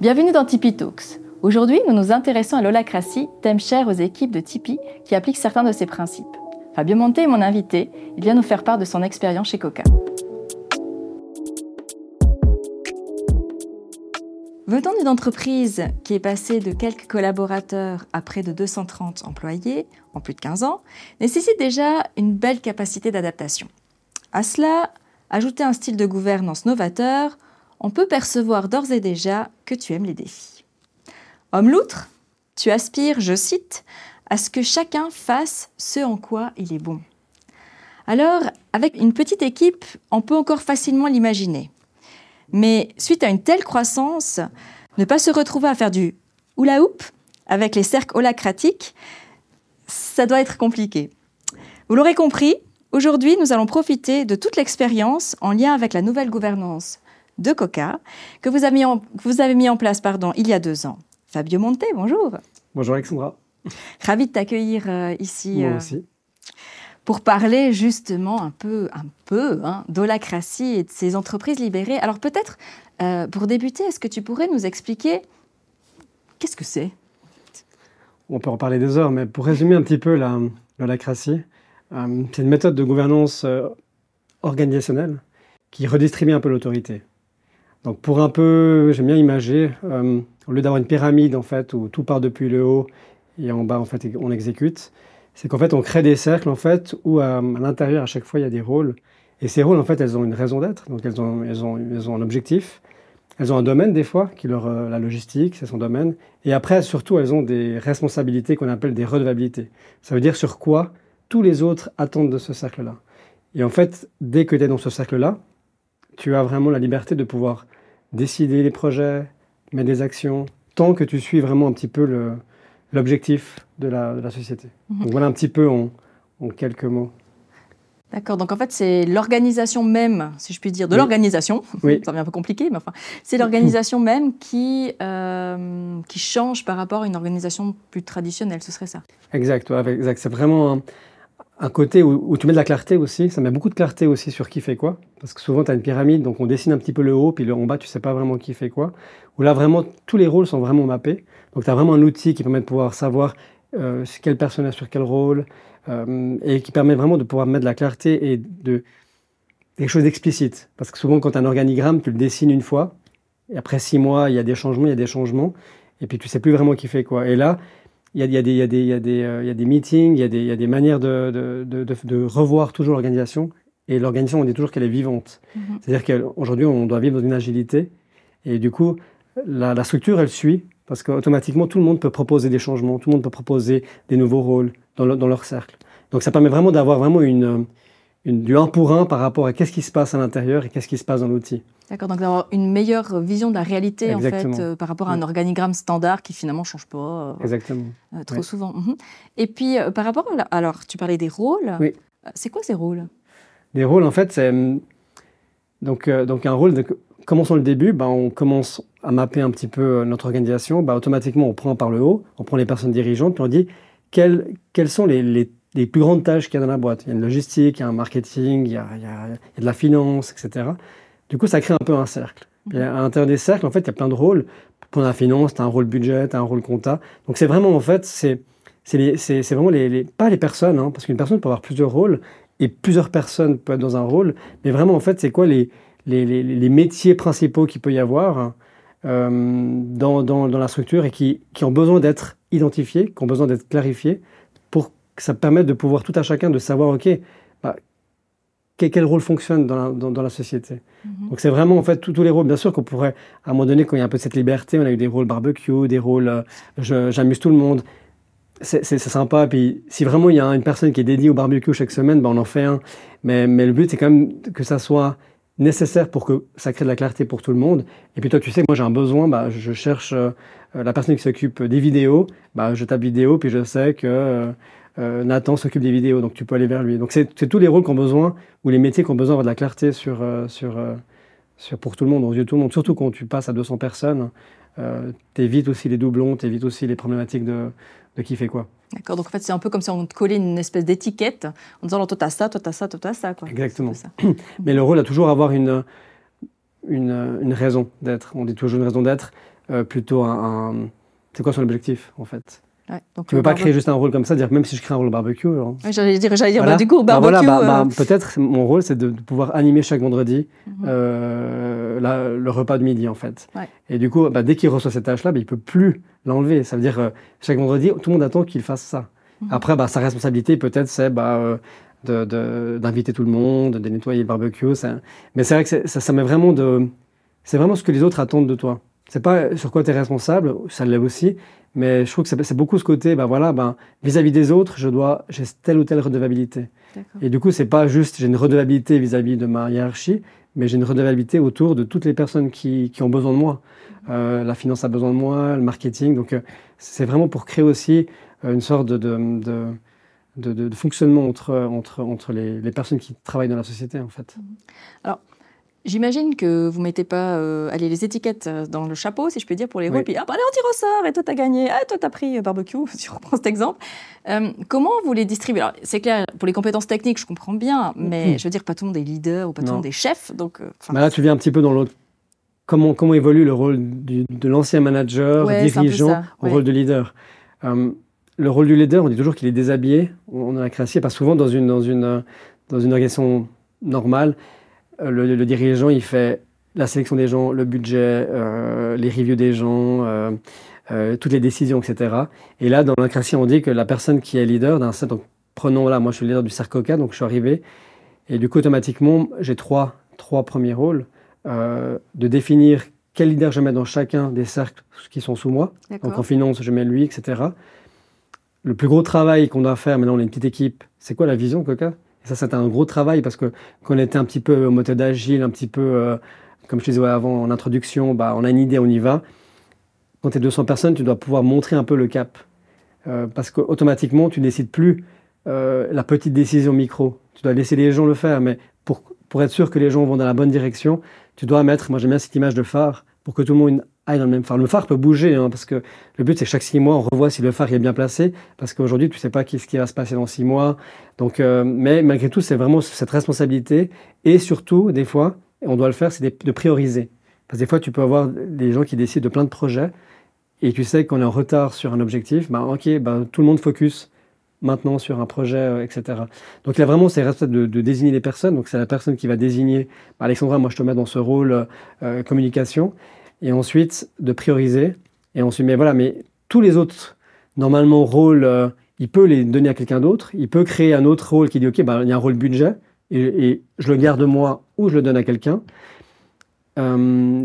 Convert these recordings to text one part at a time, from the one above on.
Bienvenue dans Tipeee Talks. Aujourd'hui, nous nous intéressons à l'holacratie, thème cher aux équipes de Tipeee qui appliquent certains de ses principes. Fabio Monte est mon invité. Il vient nous faire part de son expérience chez Coca. Venant d'une entreprise qui est passée de quelques collaborateurs à près de 230 employés en plus de 15 ans, nécessite déjà une belle capacité d'adaptation. À cela, ajouter un style de gouvernance novateur, on peut percevoir d'ores et déjà que tu aimes les défis. Homme loutre, tu aspires, je cite, à ce que chacun fasse ce en quoi il est bon. Alors, avec une petite équipe, on peut encore facilement l'imaginer. Mais suite à une telle croissance, ne pas se retrouver à faire du hula hoop avec les cercles holacratiques, ça doit être compliqué. Vous l'aurez compris, aujourd'hui, nous allons profiter de toute l'expérience en lien avec la nouvelle gouvernance de Coca que vous avez mis en, vous avez mis en place pardon, il y a deux ans. Fabio Monte, bonjour. Bonjour Alexandra. Ravi de t'accueillir euh, ici. Moi euh, aussi. pour parler justement un peu, un peu hein, d'holacratie et de ces entreprises libérées. Alors peut-être, euh, pour débuter, est-ce que tu pourrais nous expliquer qu'est-ce que c'est On peut en parler des heures, mais pour résumer un petit peu la- l'holacratie, c'est une méthode de gouvernance organisationnelle qui redistribue un peu l'autorité. Donc pour un peu, j'aime bien imager, euh, au lieu d'avoir une pyramide en fait où tout part depuis le haut et en bas en fait on exécute, c'est qu'en fait on crée des cercles en fait où euh, à l'intérieur à chaque fois il y a des rôles et ces rôles en fait elles ont une raison d'être, donc elles ont, elles, ont, elles ont un objectif, elles ont un domaine des fois qui leur euh, la logistique, c'est son domaine, et après surtout elles ont des responsabilités qu'on appelle des redevabilités. Ça veut dire sur quoi tous les autres attendent de ce cercle-là. Et en fait dès que tu es dans ce cercle-là, tu as vraiment la liberté de pouvoir décider les projets, mettre des actions, tant que tu suis vraiment un petit peu le- l'objectif de la, de la société. Mhm. Donc voilà un petit peu en, en quelques mots. D'accord, donc en fait c'est l'organisation même, si je puis dire, de Oui. l'organisation, Oui. ça devient un peu compliqué, mais enfin, c'est l'organisation même qui, euh, qui change par rapport à une organisation plus traditionnelle, ce serait ça. Exact, ouais, exact. C'est vraiment un, un côté où, où tu mets de la clarté aussi. Ça met beaucoup de clarté aussi sur qui fait quoi. Parce que souvent, tu as une pyramide, donc on dessine un petit peu le haut, puis le en bas, tu sais pas vraiment qui fait quoi. Où là, vraiment, tous les rôles sont vraiment mappés. Donc, tu as vraiment un outil qui permet de pouvoir savoir euh, quelle personne est sur quel rôle, euh, et qui permet vraiment de pouvoir mettre de la clarté et de des choses explicites. Parce que souvent, quand tu as un organigramme, tu le dessines une fois, et après six mois, il y a des changements, il y a des changements, et puis tu sais plus vraiment qui fait quoi. Et là, il y a, il y a des, il y a des, il y a des, euh, il y a des meetings, il y a des, il y a des manières de, de, de, de- de revoir toujours l'organisation. Et l'organisation, on dit toujours qu'elle est vivante. Mhm. C'est-à-dire qu'aujourd'hui, on doit vivre dans une agilité. Et du coup, la, la structure, elle suit. Parce qu'automatiquement, tout le monde peut proposer des changements, tout le monde peut proposer des nouveaux rôles dans, le- dans leur cercle. Donc ça permet vraiment d'avoir vraiment une, une, du un pour un par rapport à qu'est-ce qui se passe à l'intérieur et qu'est-ce qui se passe dans l'outil. D'accord, donc d'avoir une meilleure vision de la réalité en fait, euh, par rapport à un Oui. organigramme standard qui finalement ne change pas euh, Exactement. euh, trop souvent. Mhm. Et puis par rapport à... la- Alors, tu parlais des rôles. Oui. C'est quoi ces rôles? Les rôles, en fait, c'est hum, donc, donc un rôle. De, commençons le début, bah, on commence à mapper un petit peu notre organisation. Bah, automatiquement, on prend par le haut, on prend les personnes dirigeantes, puis on dit quelles, quelles sont les, les- les plus grandes tâches qu'il y a dans la boîte. Il y a une logistique, il y a un marketing, il y a, il y a- il y a de la finance, etc. Du coup, ça crée un peu un cercle. Puis à l'intérieur des cercles, en fait, il y a plein de rôles. Pour la finance, tu as un rôle budget, tu as un rôle compta. Donc c'est vraiment, en fait, c'est vraiment les, les- pas les personnes, hein, parce qu'une personne peut avoir plusieurs rôles et plusieurs personnes peuvent être dans un rôle, mais vraiment, en fait, c'est quoi les, les, les- métiers principaux qu'il peut y avoir hein, euh, dans, dans, dans la structure et qui, qui ont besoin d'être identifiés, qui ont besoin d'être clarifiés que ça permette de pouvoir tout à chacun de savoir, OK, bah, quel, rôle fonctionne dans la, dans, dans la société. Mhm. Donc c'est vraiment en fait tous les rôles. Bien sûr qu'on pourrait, à un moment donné, quand il y a un peu de cette liberté, on a eu des rôles barbecue, des rôles euh, je- j'amuse tout le monde. C'est c'est- c'est sympa. Puis si vraiment il y a une personne qui est dédiée au barbecue chaque semaine, ben on en fait un. Mais, mais le but c'est quand même que ça soit nécessaire pour que ça crée de la clarté pour tout le monde. Et puis toi, tu sais que moi j'ai un besoin, bah, je cherche euh, la personne qui s'occupe des vidéos, bah, je tape vidéo, puis je sais que euh, euh, Nathan s'occupe des vidéos, donc tu peux aller vers lui. Donc c'est tous les rôles qui ont besoin, ou les métiers qui ont besoin d'avoir de la clarté sur, euh, sur, euh, sur, pour tout le monde, aux yeux de tout le monde. Surtout quand tu passes à 200 personnes, t'évites aussi les doublons, t'évites aussi les problématiques de, de qui fait quoi. D'accord, donc en fait c'est un peu comme si on te collait une espèce d'étiquette en disant toi t'as ça, toi t'as ça, toi t'as ça. Quoi. Exactement. Ça. Mais le rôle a toujours à avoir une, une, une raison d'être. On dit toujours une raison d'être. plutôt un, c'est quoi son objectif en fait? Donc tu ne veux pas créer juste un rôle comme ça, dire même si je crée un rôle barbecue. J'allais dire, dire bah, du coup, bah, barbecue. Bah, bah, Peut-être mon rôle, c'est de, pouvoir animer chaque vendredi euh, le repas de midi, en fait. Et du coup, dès qu'il reçoit cette tâche-là, il ne peut plus l'enlever. Ça veut dire, euh, chaque vendredi, tout le monde attend qu'il fasse ça. Mhm. Après, sa responsabilité, peut-être, c'est euh, d'inviter tout le monde, de nettoyer le barbecue. Mais c'est vrai que ça, ça met vraiment de. C'est vraiment ce que les autres attendent de toi. C'est pas sur quoi tu es responsable, ça l'est aussi, mais je trouve que c'est beaucoup ce côté, ben voilà, ben, vis-à-vis des autres, je dois, j'ai telle ou telle redevabilité. Et du coup, c'est pas juste j'ai une redevabilité vis-à-vis de ma hiérarchie, mais j'ai une redevabilité autour de toutes les personnes qui, qui ont besoin de moi. Euh, la finance a besoin de moi, le marketing. Donc, euh, c'est vraiment pour créer aussi euh, une sorte de, de, de, de, fonctionnement entre, entre, entre les, les, personnes qui travaillent dans la société, en fait. Alors, J'imagine que vous mettez pas euh, allez, les étiquettes euh, dans le chapeau, si je peux dire, pour les rôles. Puis, ah, bah, allez, on tire au sort, et toi, t'as gagné. Ah, toi, t'as pris euh, barbecue, si je reprends cet exemple. comment vous les distribuez? Alors, c'est clair, pour les compétences techniques, je comprends bien, mais hmm. je veux dire, pas tout le monde est leader ou pas tout le monde est chef. Donc, bah là, tu viens un petit peu dans l'autre. Comment, comment évolue le rôle de l'ancien manager, dirigeant, au rôle de leader? Le rôle du leader, on dit toujours qu'il est déshabillé. On en a créé pas souvent dans une, dans une, dans une organisation normale euh, le, dirigeant, il fait la sélection des gens, le budget, euh, les reviews des gens, euh, toutes les décisions, etc. Et là, dans l'incratie, on dit que la personne qui est leader d'un donc prenons là, moi je suis le leader du Coca, donc je suis arrivé, et du coup, automatiquement, j'ai trois, trois premiers rôles. de définir quel leader je mets dans chacun des cercles qui sont sous moi. Donc en finance, je mets lui, etc. Le plus gros travail qu'on doit faire, maintenant on est une petite équipe, c'est quoi la vision Coca? Ça, c'était un gros travail parce que quand on était un petit peu en méthode agile, un petit peu, euh, comme je disais avant en introduction, bah, on a une idée, on y va. Quand tu es 200 personnes, tu dois pouvoir montrer un peu le cap. Euh, parce qu'automatiquement, tu décides plus euh, la petite décision micro. Tu dois laisser les gens le faire, mais pour, pour être sûr que les gens vont dans la bonne direction, tu dois mettre, moi j'aime bien cette image de phare, pour que tout le monde dans le phare. Peut bouger, hein, parce que le but c'est chaque six mois on revoit si le phare est bien placé, parce qu'aujourd'hui tu ne sais pas ce qui va se passer dans six mois. Donc, euh, mais malgré tout, c'est vraiment cette responsabilité, et surtout des fois, on doit le faire, c'est de prioriser. Parce que des fois, tu peux avoir des gens qui décident de plein de projets, et tu sais qu'on est en retard sur un objectif, bah, ok, bah, tout le monde focus maintenant sur un projet, euh, etc. Donc là, vraiment, c'est responsable de, de, désigner les personnes. Donc c'est la personne qui va désigner, bah, Alexandra, moi je te mets dans ce rôle euh, communication et ensuite de prioriser. Et ensuite, mais voilà, mais tous les autres, normalement, rôles, euh, il peut les donner à quelqu'un d'autre. Il peut créer un autre rôle qui dit, OK, bah, il y a un rôle budget, et, je le garde moi ou je le donne à quelqu'un. Euh,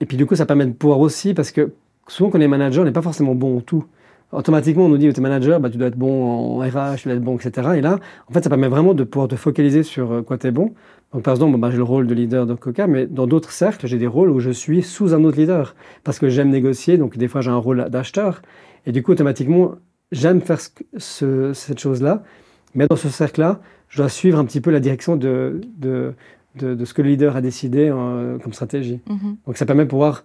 et puis du coup, ça permet de pouvoir aussi, parce que souvent quand on est manager, on n'est pas forcément bon en tout. Automatiquement, on nous dit, tu es manager, bah, tu dois être bon en RH, tu dois être bon, etc. Et là, en fait, ça permet vraiment de pouvoir te focaliser sur euh, quoi tu es bon. Donc, par exemple, bah, j'ai le rôle de leader de Coca, mais dans d'autres cercles, j'ai des rôles où je suis sous un autre leader parce que j'aime négocier. Donc, des fois, j'ai un rôle d'acheteur. Et du coup, automatiquement, j'aime faire ce, cette chose-là. Mais dans ce cercle-là, je dois suivre un petit peu la direction de, de, de, ce que le leader a décidé euh, comme stratégie. Mm-hmm. Donc, ça permet de pouvoir,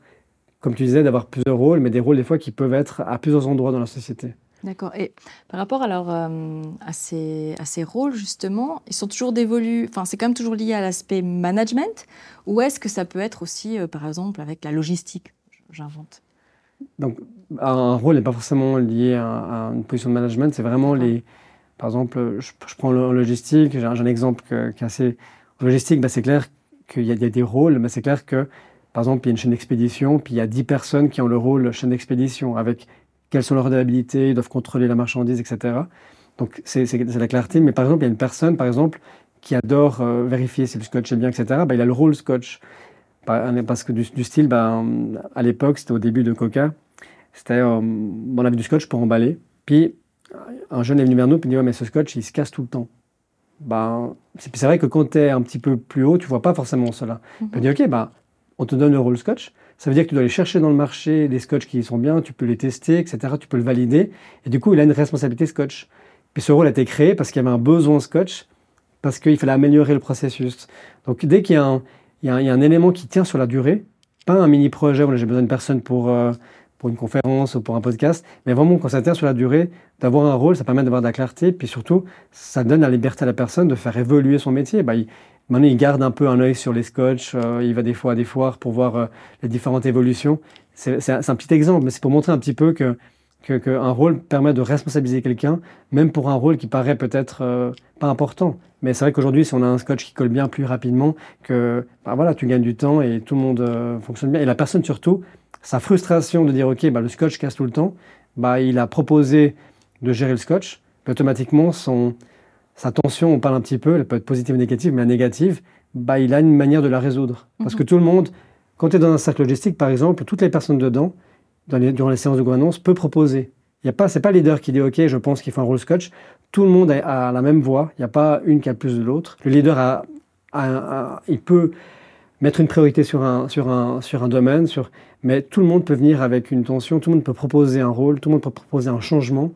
comme tu disais, d'avoir plusieurs rôles, mais des rôles des fois qui peuvent être à plusieurs endroits dans la société. D'accord. Et par rapport alors euh, à, ces, à ces rôles justement, ils sont toujours dévolus. Enfin, c'est quand même toujours lié à l'aspect management, ou est-ce que ça peut être aussi, euh, par exemple, avec la logistique J'invente? Donc, un rôle n'est pas forcément lié à, une position de management. C'est vraiment les. Par exemple, je, prends le logistique. J'ai un, exemple qui est assez. En logistique, bah, c'est clair qu'il y, a des rôles, mais c'est clair que, par exemple, il y a une chaîne d'expédition, puis il y a 10 personnes qui ont le rôle chaîne d'expédition, avec quelles sont leurs redevabilités, ils doivent contrôler la marchandise, etc. Donc c'est la clarté. Mais par exemple, il y a une personne, par exemple, qui adore euh, vérifier si le scotch est bien, etc. Bah, il a le rôle scotch. Parce que du, style, bah, à l'époque, c'était au début de Coca, c'était, euh, on avait du scotch pour emballer. Puis un jeune est venu vers nous et dit ouais, mais ce scotch, il se casse tout le temps. Bah, c'est vrai que quand tu es un petit peu plus haut, tu vois pas forcément cela. Mm -hmm. dit ok, bah, on te donne le rôle scotch. Ça veut dire que tu dois aller chercher dans le marché des scotch qui sont bien, tu peux les tester, etc. Tu peux le valider. Et du coup, il a une responsabilité scotch. Puis ce rôle a été créé parce qu'il y avait un besoin scotch, parce qu'il fallait améliorer le processus. Donc dès qu'il y, a un élément qui tient sur la durée, pas un mini projet où j'ai besoin d'une personne pour, euh, pour une conférence ou pour un podcast, mais vraiment quand ça tient sur la durée, d'avoir un rôle, ça permet d'avoir de la clarté, puis surtout, ça donne la liberté à la personne de faire évoluer son métier. Bah, Maintenant, il garde un peu un œil sur les scotch. Euh, il va des fois à des foires pour voir euh, les différentes évolutions. c'est un, petit exemple, mais c'est pour montrer un petit peu que qu'un rôle permet de responsabiliser quelqu'un, même pour un rôle qui paraît peut-être euh, pas important. Mais c'est vrai qu'aujourd'hui, si on a un scotch qui colle bien plus rapidement, que bah voilà, tu gagnes du temps et tout le monde fonctionne bien. Et la personne surtout, sa frustration de dire ok, bah, le scotch casse tout le temps, bah, il a proposé de gérer le scotch. Automatiquement, son, sa tension, on parle un petit peu, elle peut être positive ou négative, mais la négative, bah, il a une manière de la résoudre. Parce mhm. que tout le monde, quand tu es dans un cercle logistique, par exemple, toutes les personnes dedans, durant les séances de gouvernance, peut proposer. Ce n'est pas le leader qui dit OK, je pense qu'il faut un rôle scotch. Tout le monde a, la même voix. Il n'y a pas une qui a plus de l'autre. Le leader a, il peut mettre une priorité sur un, sur un, sur un domaine, sur, mais tout le monde peut venir avec une tension, tout le monde peut proposer un rôle, tout le monde peut proposer un changement.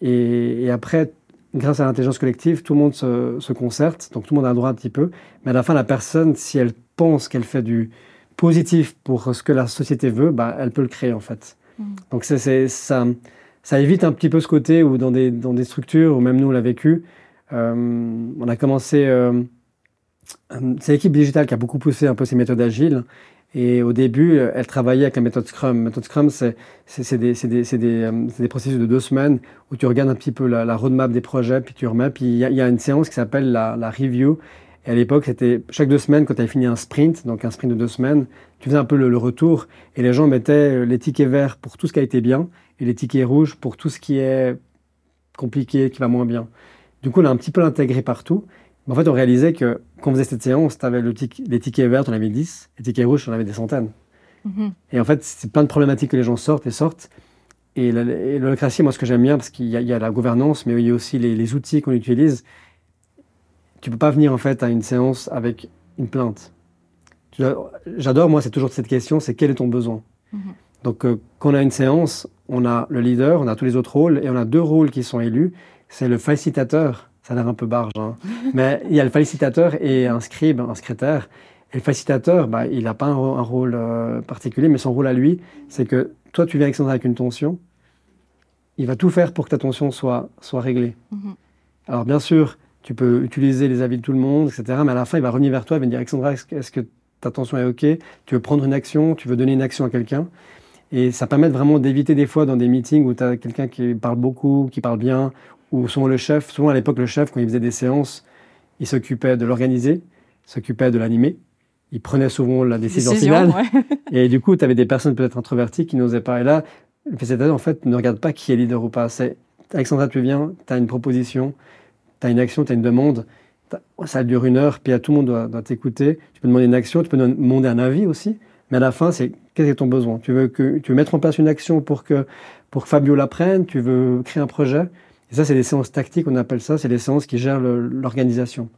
Et, après, grâce à l'intelligence collective, tout le monde se, se, concerte, donc tout le monde a le droit un petit peu. Mais à la fin, la personne, si elle pense qu'elle fait du, positif pour ce que la société veut, bah, elle peut le créer en fait. Mm. Donc c'est, ça, ça évite un petit peu ce côté où dans des, dans des structures, où même nous on l'a vécu, euh, on a commencé... Euh, c'est l'équipe digitale qui a beaucoup poussé un peu ces méthodes agiles. Et au début, elle travaillait avec la méthode Scrum. La méthode Scrum, c'est, c'est, des, euh, processus de deux semaines où tu regardes un petit peu la, roadmap des projets, puis tu remets. Puis il y, a une séance qui s'appelle la, review. Et à l'époque, c'était chaque deux semaines, quand tu avais fini un sprint, donc un sprint de deux semaines, tu faisais un peu le, retour et les gens mettaient euh, les tickets verts pour tout ce qui a été bien et les tickets rouges pour tout ce qui est compliqué, qui va moins bien. Du coup, on a un petit peu intégré partout. Mais en fait, on réalisait que quand on faisait cette séance, tu avais le les tickets verts, on avait 10, les tickets rouges, on avait des centaines. Mm-hmm. Et en fait, c'est plein de problématiques que les gens sortent et sortent. Et l'holocratie, moi, ce que j'aime bien, parce qu'il y, a la gouvernance, mais il y a aussi les, les outils qu'on utilise tu peux pas venir en fait à une séance avec une plainte. J'adore, moi, c'est toujours cette question, c'est quel est ton besoin? Mhm. Donc, euh, quand on a une séance, on a le leader, on a tous les autres rôles, et on a deux rôles qui sont élus. C'est le facilitateur, ça a l'air un peu barge, hein. mais il y a le facilitateur et un scribe, un secrétaire. Et le facilitateur, bah, il n'a pas un, rôle euh, particulier, mais son rôle à lui, c'est que toi, tu viens avec, avec une tension, il va tout faire pour que ta tension soit, soit réglée. Mhm. Alors, bien sûr, tu peux utiliser les avis de tout le monde, etc. Mais à la fin, il va revenir vers toi, il va dire Alexandra, est-ce que ta tension est OK? Tu veux prendre une action Tu veux donner une action à quelqu'un Et ça permet vraiment d'éviter des fois dans des meetings où tu as quelqu'un qui parle beaucoup, qui parle bien, ou souvent le chef, souvent à l'époque, le chef, quand il faisait des séances, il s'occupait de l'organiser, s'occupait de l'animer. Il prenait souvent la décision, finale. et du coup, tu avais des personnes peut-être introverties qui n'osaient pas. Et là, le facilitateur, en fait, ne regarde pas qui est leader ou pas. C'est Alexandra, tu viens, tu as une proposition, tu as une action, tu as une demande, ça dure une heure, puis à tout le monde doit, t'écouter. Tu peux demander une action, tu peux demander un avis aussi, mais à la fin, c'est quel est ton besoin? Tu veux, que, tu veux mettre en place une action pour que, pour Fabio l'apprenne, tu veux créer un projet? Et ça, c'est des séances tactiques, on appelle ça, c'est des séances qui gèrent l'organisation.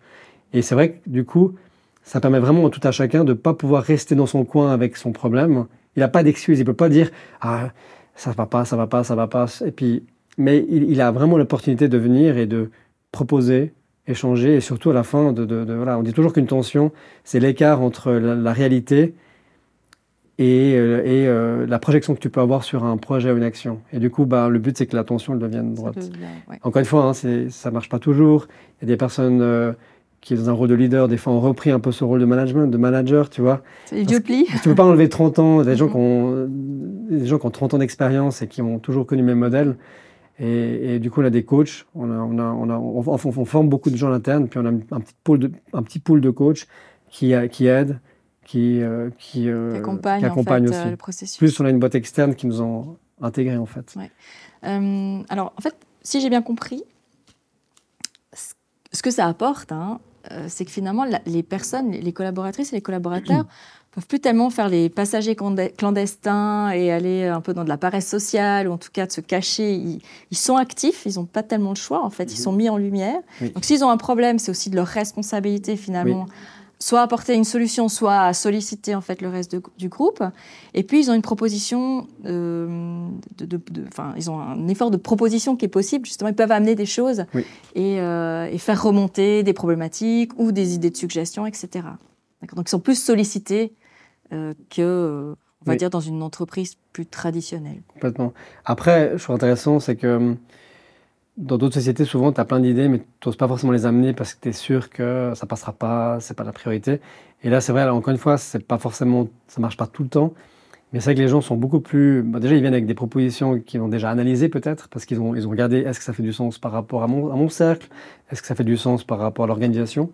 Et c'est vrai que du coup, ça permet vraiment à tout à chacun de ne pas pouvoir rester dans son coin avec son problème. Il n'a pas d'excuse, il ne peut pas dire Ah, ça va pas, ça va pas, ça va pas. Et puis, mais il a vraiment l'opportunité de venir et de, proposer, échanger, et surtout à la fin, on dit toujours qu'une tension, c'est l'écart entre la, réalité et, euh, et euh, la projection que tu peux avoir sur un projet ou une action. Et du coup, bah, le but, c'est que la tension elle devienne droite. Encore une fois, hein, ça ne marche pas toujours. Il y a des personnes euh, qui, dans un rôle de leader, des fois, ont repris un peu ce rôle de management, de manager, tu vois. C'est Tu ne peux pas enlever 30 ans, des, gens qui ont, des gens qui ont 30 ans d'expérience et qui ont toujours connu le même modèle. Et, du coup, on a des coachs, on, a, on, a, on, a, on, forme beaucoup de gens à l'interne, puis on a un petit pool de, un petit pool de coachs qui, qui aident, qui, euh, qui, euh, accompagnent, accompagne aussi. le processus. Plus, on a une boîte externe qui nous ont intégrés, en fait. Euh, alors, en fait, si j'ai bien compris, ce que ça apporte, hein, c'est que finalement, les personnes, les collaboratrices et les collaborateurs peuvent plus tellement faire les passagers clandestins et aller un peu dans de la paresse sociale ou en tout cas de se cacher. Ils, sont actifs, ils n'ont pas tellement le choix en fait, ils mhm. sont mis en lumière. Donc s'ils ont un problème, c'est aussi de leur responsabilité finalement. Soit apporter une solution, soit à solliciter en fait le reste du groupe. Et puis ils ont une proposition, euh, de, ils ont un effort de proposition qui est possible. Justement, ils peuvent amener des choses et, euh, et, faire remonter des problématiques ou des idées de suggestions, etc. Donc ils sont plus sollicités euh, que, on va dire, dans une entreprise plus traditionnelle. Complètement. Après, je trouve intéressant, c'est que hum, dans d'autres sociétés, souvent, tu as plein d'idées, mais tu n'oses pas forcément les amener parce que tu es sûr que ça passera pas, c'est pas la priorité. Et là, c'est vrai, encore une fois, c'est pas forcément, ça marche pas tout le temps. Mais c'est vrai que les gens sont beaucoup plus. Bah, déjà, ils viennent avec des propositions qu'ils ont déjà analysées, peut-être, parce qu'ils ont, ils ont regardé est-ce que ça fait du sens par rapport à mon, à mon cercle? Est-ce que ça fait du sens par rapport à l'organisation?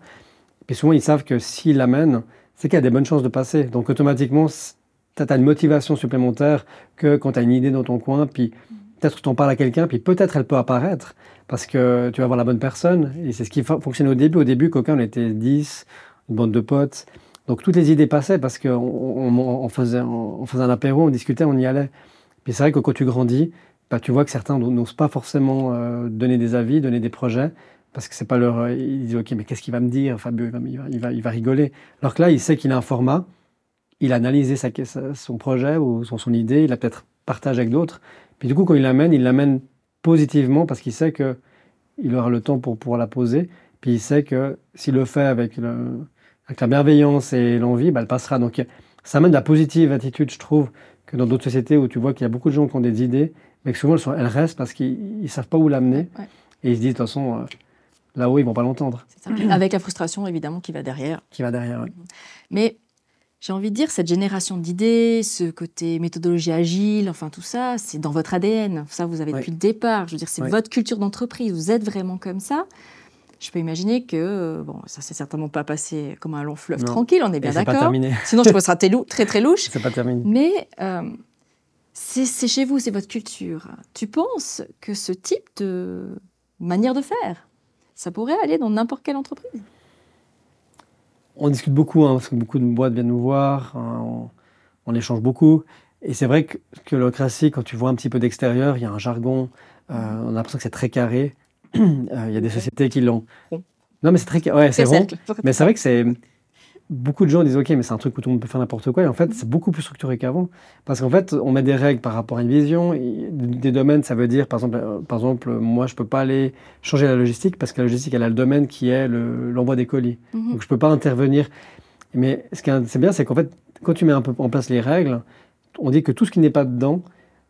Et souvent, ils savent que s'ils l'amènent, c'est qu'il y a des bonnes chances de passer. Donc, automatiquement, tu as une motivation supplémentaire que quand tu as une idée dans ton coin, puis peut-être que tu en parles à quelqu'un, puis peut-être elle peut apparaître, parce que tu vas voir la bonne personne. Et c'est ce qui fonctionnait au début. Au début, Coquin, on était 10, une bande de potes. Donc toutes les idées passaient parce qu'on on, faisait, un apéro, on discutait, on y allait. Puis c'est vrai que quand tu grandis, bah, tu vois que certains n'osent pas forcément euh, donner des avis, donner des projets, parce que c'est pas leur. Euh, ils disent ok, mais qu'est-ce qu'il va me dire, Fabio il va, il va, il va, rigoler. Alors que là, il sait qu'il a un format, il a analysé sa, son projet ou son, son idée, il a peut-être partagé avec d'autres. Puis du coup, quand il l'amène, il l'amène positivement parce qu'il sait que il aura le temps pour pouvoir la poser. Puis il sait que s'il le fait avec le, avec la bienveillance et l'envie, bah, elle passera. Donc ça amène de la positive attitude, je trouve, que dans d'autres sociétés où tu vois qu'il y a beaucoup de gens qui ont des idées, mais que souvent elles, restent parce qu'ils ne savent pas où l'amener. Et ils se disent, de toute façon, euh, là-haut, ils vont pas l'entendre. Avec la frustration, évidemment, qui va derrière. Qui va derrière, oui. Mais j'ai envie de dire, cette génération d'idées, ce côté méthodologie agile, enfin tout ça, c'est dans votre ADN. Ça, vous avez depuis le départ. Je veux dire, c'est votre culture d'entreprise. Vous êtes vraiment comme ça je peux imaginer que, bon, ça s'est certainement pas passé comme un long fleuve tranquille, on est bien d'accord. Sinon, je trouve ça très très louche. C'est pas terminé. Mais euh, c'est chez vous, c'est votre culture. Tu penses que ce type de manière de faire, ça pourrait aller dans n'importe quelle entreprise? On discute beaucoup, hein, parce que beaucoup de boîtes viennent nous voir, hein, on, échange beaucoup. Et c'est vrai que, que le classique, quand tu vois un petit peu d'extérieur, il y a un jargon, euh, on a l'impression que c'est très carré. Euh, il y a des sociétés qui l'ont. Non, mais c'est très. Ouais, c'est rond. Mais c'est vrai que c'est. Beaucoup de gens disent OK, mais c'est un truc où tout le monde peut faire n'importe quoi. Et en fait, c'est beaucoup plus structuré qu'avant. Parce qu'en fait, on met des règles par rapport à une vision. Des domaines, ça veut dire, par exemple, euh, par exemple moi, je ne peux pas aller changer la logistique parce que la logistique, elle a le domaine qui est l'envoi des colis. Mhm. Donc, je ne peux pas intervenir. Mais ce qui est bien, c'est qu'en fait, quand tu mets un peu en place les règles, on dit que tout ce qui n'est pas dedans,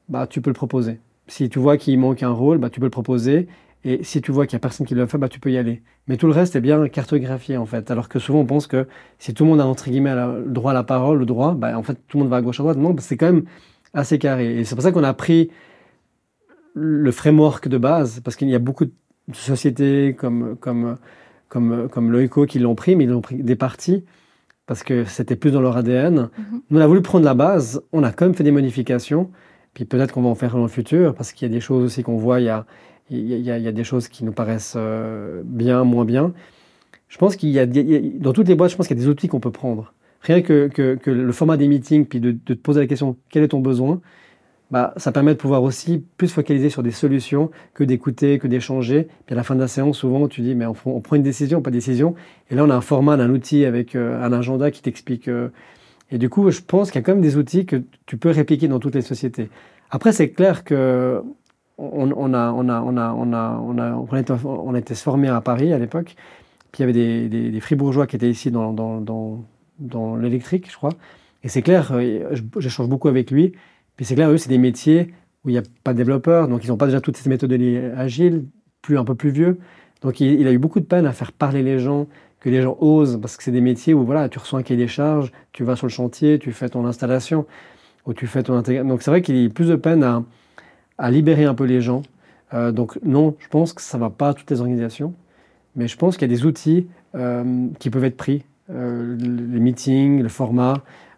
bah, tu peux le proposer. Si tu vois qu'il manque un rôle, bah, tu peux le proposer. Et si tu vois qu'il n'y a personne qui le fait, bah, tu peux y aller. Mais tout le reste est bien cartographié, en fait. Alors que souvent, on pense que si tout le monde a, entre guillemets, le droit à la parole, le droit, bah, en fait, tout le monde va à gauche, à droite. Non, c'est quand même assez carré. Et c'est pour ça qu'on a pris le framework de base, parce qu'il y a beaucoup de sociétés comme, comme, comme, comme Loico qui l'ont pris, mais ils l'ont pris des parties, parce que c'était plus dans leur ADN. Nous, on a voulu prendre la base, on a quand même fait des modifications, puis peut-être qu'on va en faire dans le futur, parce qu'il y a des choses aussi qu'on voit, il y a il y, a, des choses qui nous paraissent euh, bien, moins bien. Je pense qu'il y, a, dans toutes les boîtes, je pense qu'il y a des outils qu'on peut prendre. Rien que, que, le format des meetings, puis de, te poser la question quel est ton besoin, bah, ça permet de pouvoir aussi plus focaliser sur des solutions que d'écouter, que d'échanger. Puis à la fin de la séance, souvent, tu dis mais on, prend une décision, pas de décision. Et là, on a un format d'un outil avec euh, un agenda qui t'explique. Euh, et du coup, je pense qu'il y a quand même des outils que tu peux répliquer dans toutes les sociétés. Après, c'est clair que on, a, était, formé à Paris à l'époque. Puis il y avait des, des, fribourgeois qui étaient ici dans, dans, dans, l'électrique, je crois. Et c'est clair, euh, j'échange beaucoup avec lui. Puis c'est clair, eux, c'est des métiers où il n'y a pas de développeurs, donc ils n'ont pas déjà toutes ces méthodes agiles, plus, un peu plus vieux. Donc il, a eu beaucoup de peine à faire parler les gens, que les gens osent, parce que c'est des métiers où voilà, tu reçois un cahier des charges, tu vas sur le chantier, tu fais ton installation, ou tu fais ton. Donc c'est vrai qu'il a eu plus de peine à, à libérer un peu les gens. Euh, donc non, je pense que ça ne va pas à toutes les organisations, mais je pense qu'il y a des outils euh, qui peuvent être pris. Euh, les meetings, le format,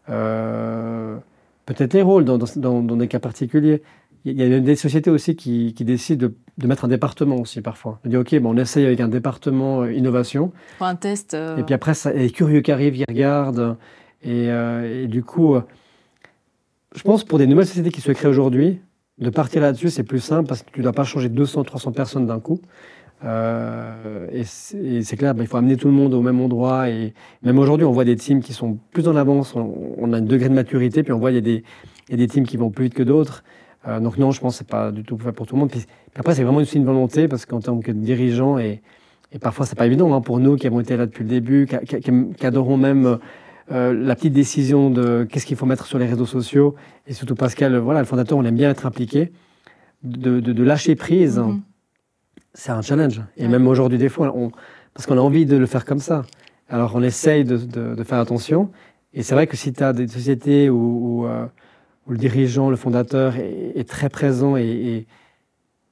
peut-être les rôles dans, dans, des cas particuliers. Il y a des sociétés aussi qui, qui décident de, de, mettre un département aussi parfois. On dit ok, bon, on essaye avec un département innovation. Pour un test. Et puis après, ça, les curieux qui arrivent, ils regardent. Et, et du coup, je pense pour des nouvelles sociétés qui se créent aujourd'hui, de partir là-dessus, c'est plus simple parce que tu ne dois pas changer 200, 300 personnes d'un coup. Euh, et c'est clair, bah, il faut amener tout le monde au même endroit. Et même aujourd'hui, on voit des teams qui sont plus en avance. On, a un degré de maturité, puis on voit qu'il y, a des teams qui vont plus vite que d'autres. Euh, donc non, je pense que c'est pas du tout pour tout le monde. Puis, après, c'est vraiment aussi une volonté parce qu'en tant que dirigeant, et, et parfois c'est pas évident hein, pour nous qui avons été là depuis le début, qui, qui adorons même euh, la petite décision de qu'est-ce qu'il faut mettre sur les réseaux sociaux, et surtout Pascal, voilà, le fondateur, on aime bien être impliqué, de, lâcher prise, mhm. c'est un challenge. Et même aujourd'hui, des fois, on, parce qu'on a envie de le faire comme ça. Alors on essaye de, faire attention. Et c'est vrai que si tu as des sociétés où, où, euh, où le dirigeant, le fondateur est, très présent et,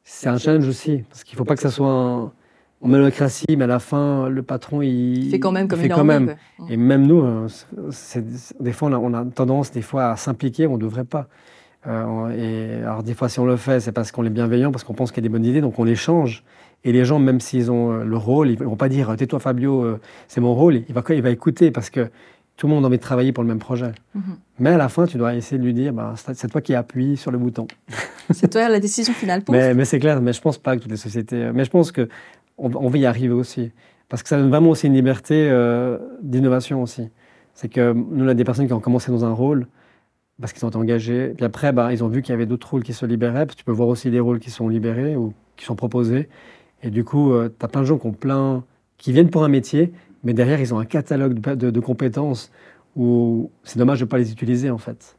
c'est un challenge aussi, parce qu'il ne faut pas que ça soit un, en mélocratie, mais à la fin, le patron, il, fait quand même comme il, fait quand même. Et même nous, hein, des fois, on a, tendance des fois à s'impliquer, on ne devrait pas. Euh, et alors des fois, si on le fait, c'est parce qu'on est bienveillant, parce qu'on pense qu'il y a des bonnes idées, donc on les change. Et les gens, même s'ils ont euh, le rôle, ils ne vont pas dire tais-toi Fabio, euh, c'est mon rôle. Il va, il va écouter parce que tout le monde a envie de travailler pour le même projet. Mhm. Mais à la fin, tu dois essayer de lui dire bah, c'est toi qui appuies sur le bouton. c'est toi la décision finale pour Mais, mais c'est clair, mais je ne pense pas que toutes les sociétés. Mais je pense qu'on on va y arriver aussi. Parce que ça donne vraiment aussi une liberté d'innovation aussi. C'est que nous, on a des personnes qui ont commencé dans un rôle parce qu'ils ont été engagés. Puis après, bah, ils ont vu qu'il y avait d'autres rôles qui se libéraient. Puis tu peux voir aussi des rôles qui sont libérés ou qui sont proposés. Et du coup, euh, tu as plein de gens qui, ont plein, qui viennent pour un métier, mais derrière, ils ont un catalogue de, compétences où c'est dommage de ne pas les utiliser, en fait.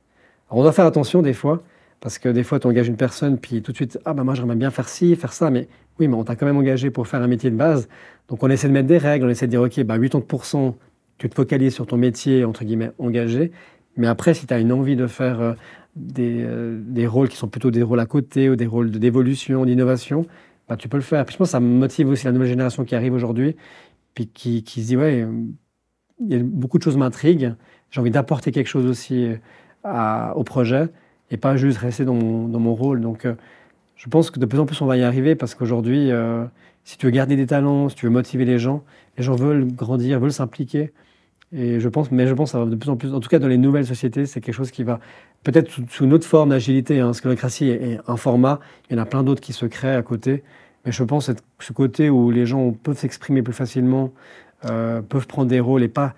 Alors, on doit faire attention des fois, parce que des fois, tu engages une personne, puis tout de suite, ah bah moi, j'aimerais bien faire ci, faire ça, mais oui, mais on t'a quand même engagé pour faire un métier de base. Donc, on essaie de mettre des règles, on essaie de dire, OK, bah 80%, tu te focalises sur ton métier, entre guillemets, engagé, mais après, si tu as une envie de faire euh, des, euh, des, rôles qui sont plutôt des rôles à côté ou des rôles d'évolution, d'innovation, bah, tu peux le faire. Puis je pense que ça motive aussi la nouvelle génération qui arrive aujourd'hui, puis qui, qui, se dit, ouais, y a beaucoup de choses m'intriguent, j'ai envie d'apporter quelque chose aussi euh, au projet et pas juste rester dans mon, dans mon rôle. Donc je pense que de plus en plus on va y arriver parce qu'aujourd'hui, si tu veux garder des talents, si tu veux motiver les gens, les gens veulent grandir, veulent s'impliquer. Et je pense, mais je pense que ça va de plus en plus, en tout cas dans les nouvelles sociétés, c'est quelque chose qui va peut-être sous, une autre forme d'agilité. Hein, parce que est, un format, il y en a plein d'autres qui se créent à côté. Mais je pense que ce côté où les gens peuvent s'exprimer plus facilement, euh, peuvent prendre des rôles et pas,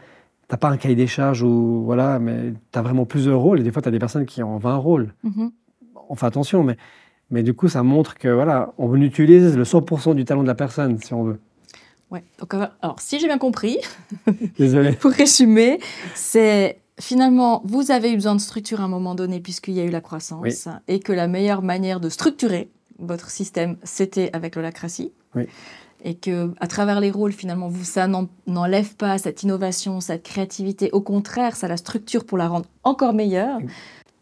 t'as pas un cahier des charges ou voilà, mais tu as vraiment plusieurs rôles. Et des fois, tu as des personnes qui ont 20 rôles. Mm-hmm. On fait attention, mais, mais du coup, ça montre que voilà, on utilise le 100% du talent de la personne, si on veut. Ouais. Donc, euh, alors, si j'ai bien compris, pour résumer, c'est finalement, vous avez eu besoin de structure à un moment donné puisqu'il y a eu la croissance et que la meilleure manière de structurer votre système, c'était avec l'holacratie. Oui. Et que à travers les rôles, finalement, vous, ça n'enlève pas cette innovation, cette créativité. Au contraire, ça la structure pour la rendre encore meilleure,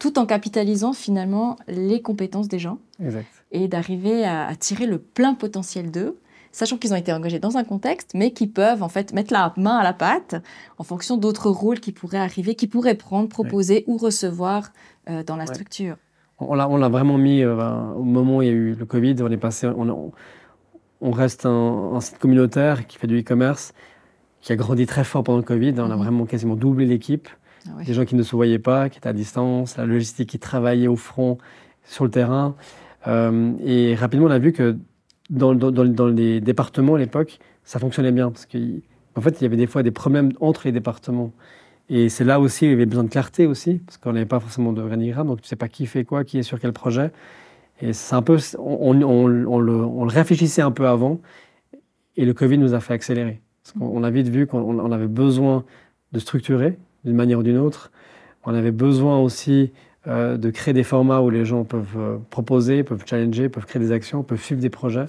tout en capitalisant finalement les compétences des gens. Exact. Et d'arriver à tirer le plein potentiel d'eux sachant qu'ils ont été engagés dans un contexte, mais qui peuvent en fait mettre la main à la pâte en fonction d'autres rôles qui pourraient arriver, qui pourraient prendre, proposer ou recevoir euh, dans la structure. On l'a, vraiment mis euh, au moment où il y a eu le Covid. On est passé, on, on reste un, site communautaire qui fait du e-commerce, qui a grandi très fort pendant le Covid. On a mhm. vraiment quasiment doublé l'équipe. Ah Des gens qui ne se voyaient pas, qui étaient à distance, la logistique qui travaillait au front, sur le terrain. Euh, et rapidement, on a vu que dans, les départements à l'époque, ça fonctionnait bien parce qu'en fait, il y avait des fois des problèmes entre les départements. Et c'est là aussi, il y avait besoin de clarté aussi, parce qu'on n'avait pas forcément de organigramme, donc tu ne sais pas qui fait quoi, qui est sur quel projet. Et c'est un peu, on, on, le, on, le, réfléchissait un peu avant, et le Covid nous a fait accélérer. Parce qu'on a vite vu qu'on avait besoin de structurer d'une manière ou d'une autre. On avait besoin aussi euh, de créer des formats où les gens peuvent euh, proposer, peuvent challenger, peuvent créer des actions, peuvent suivre des projets.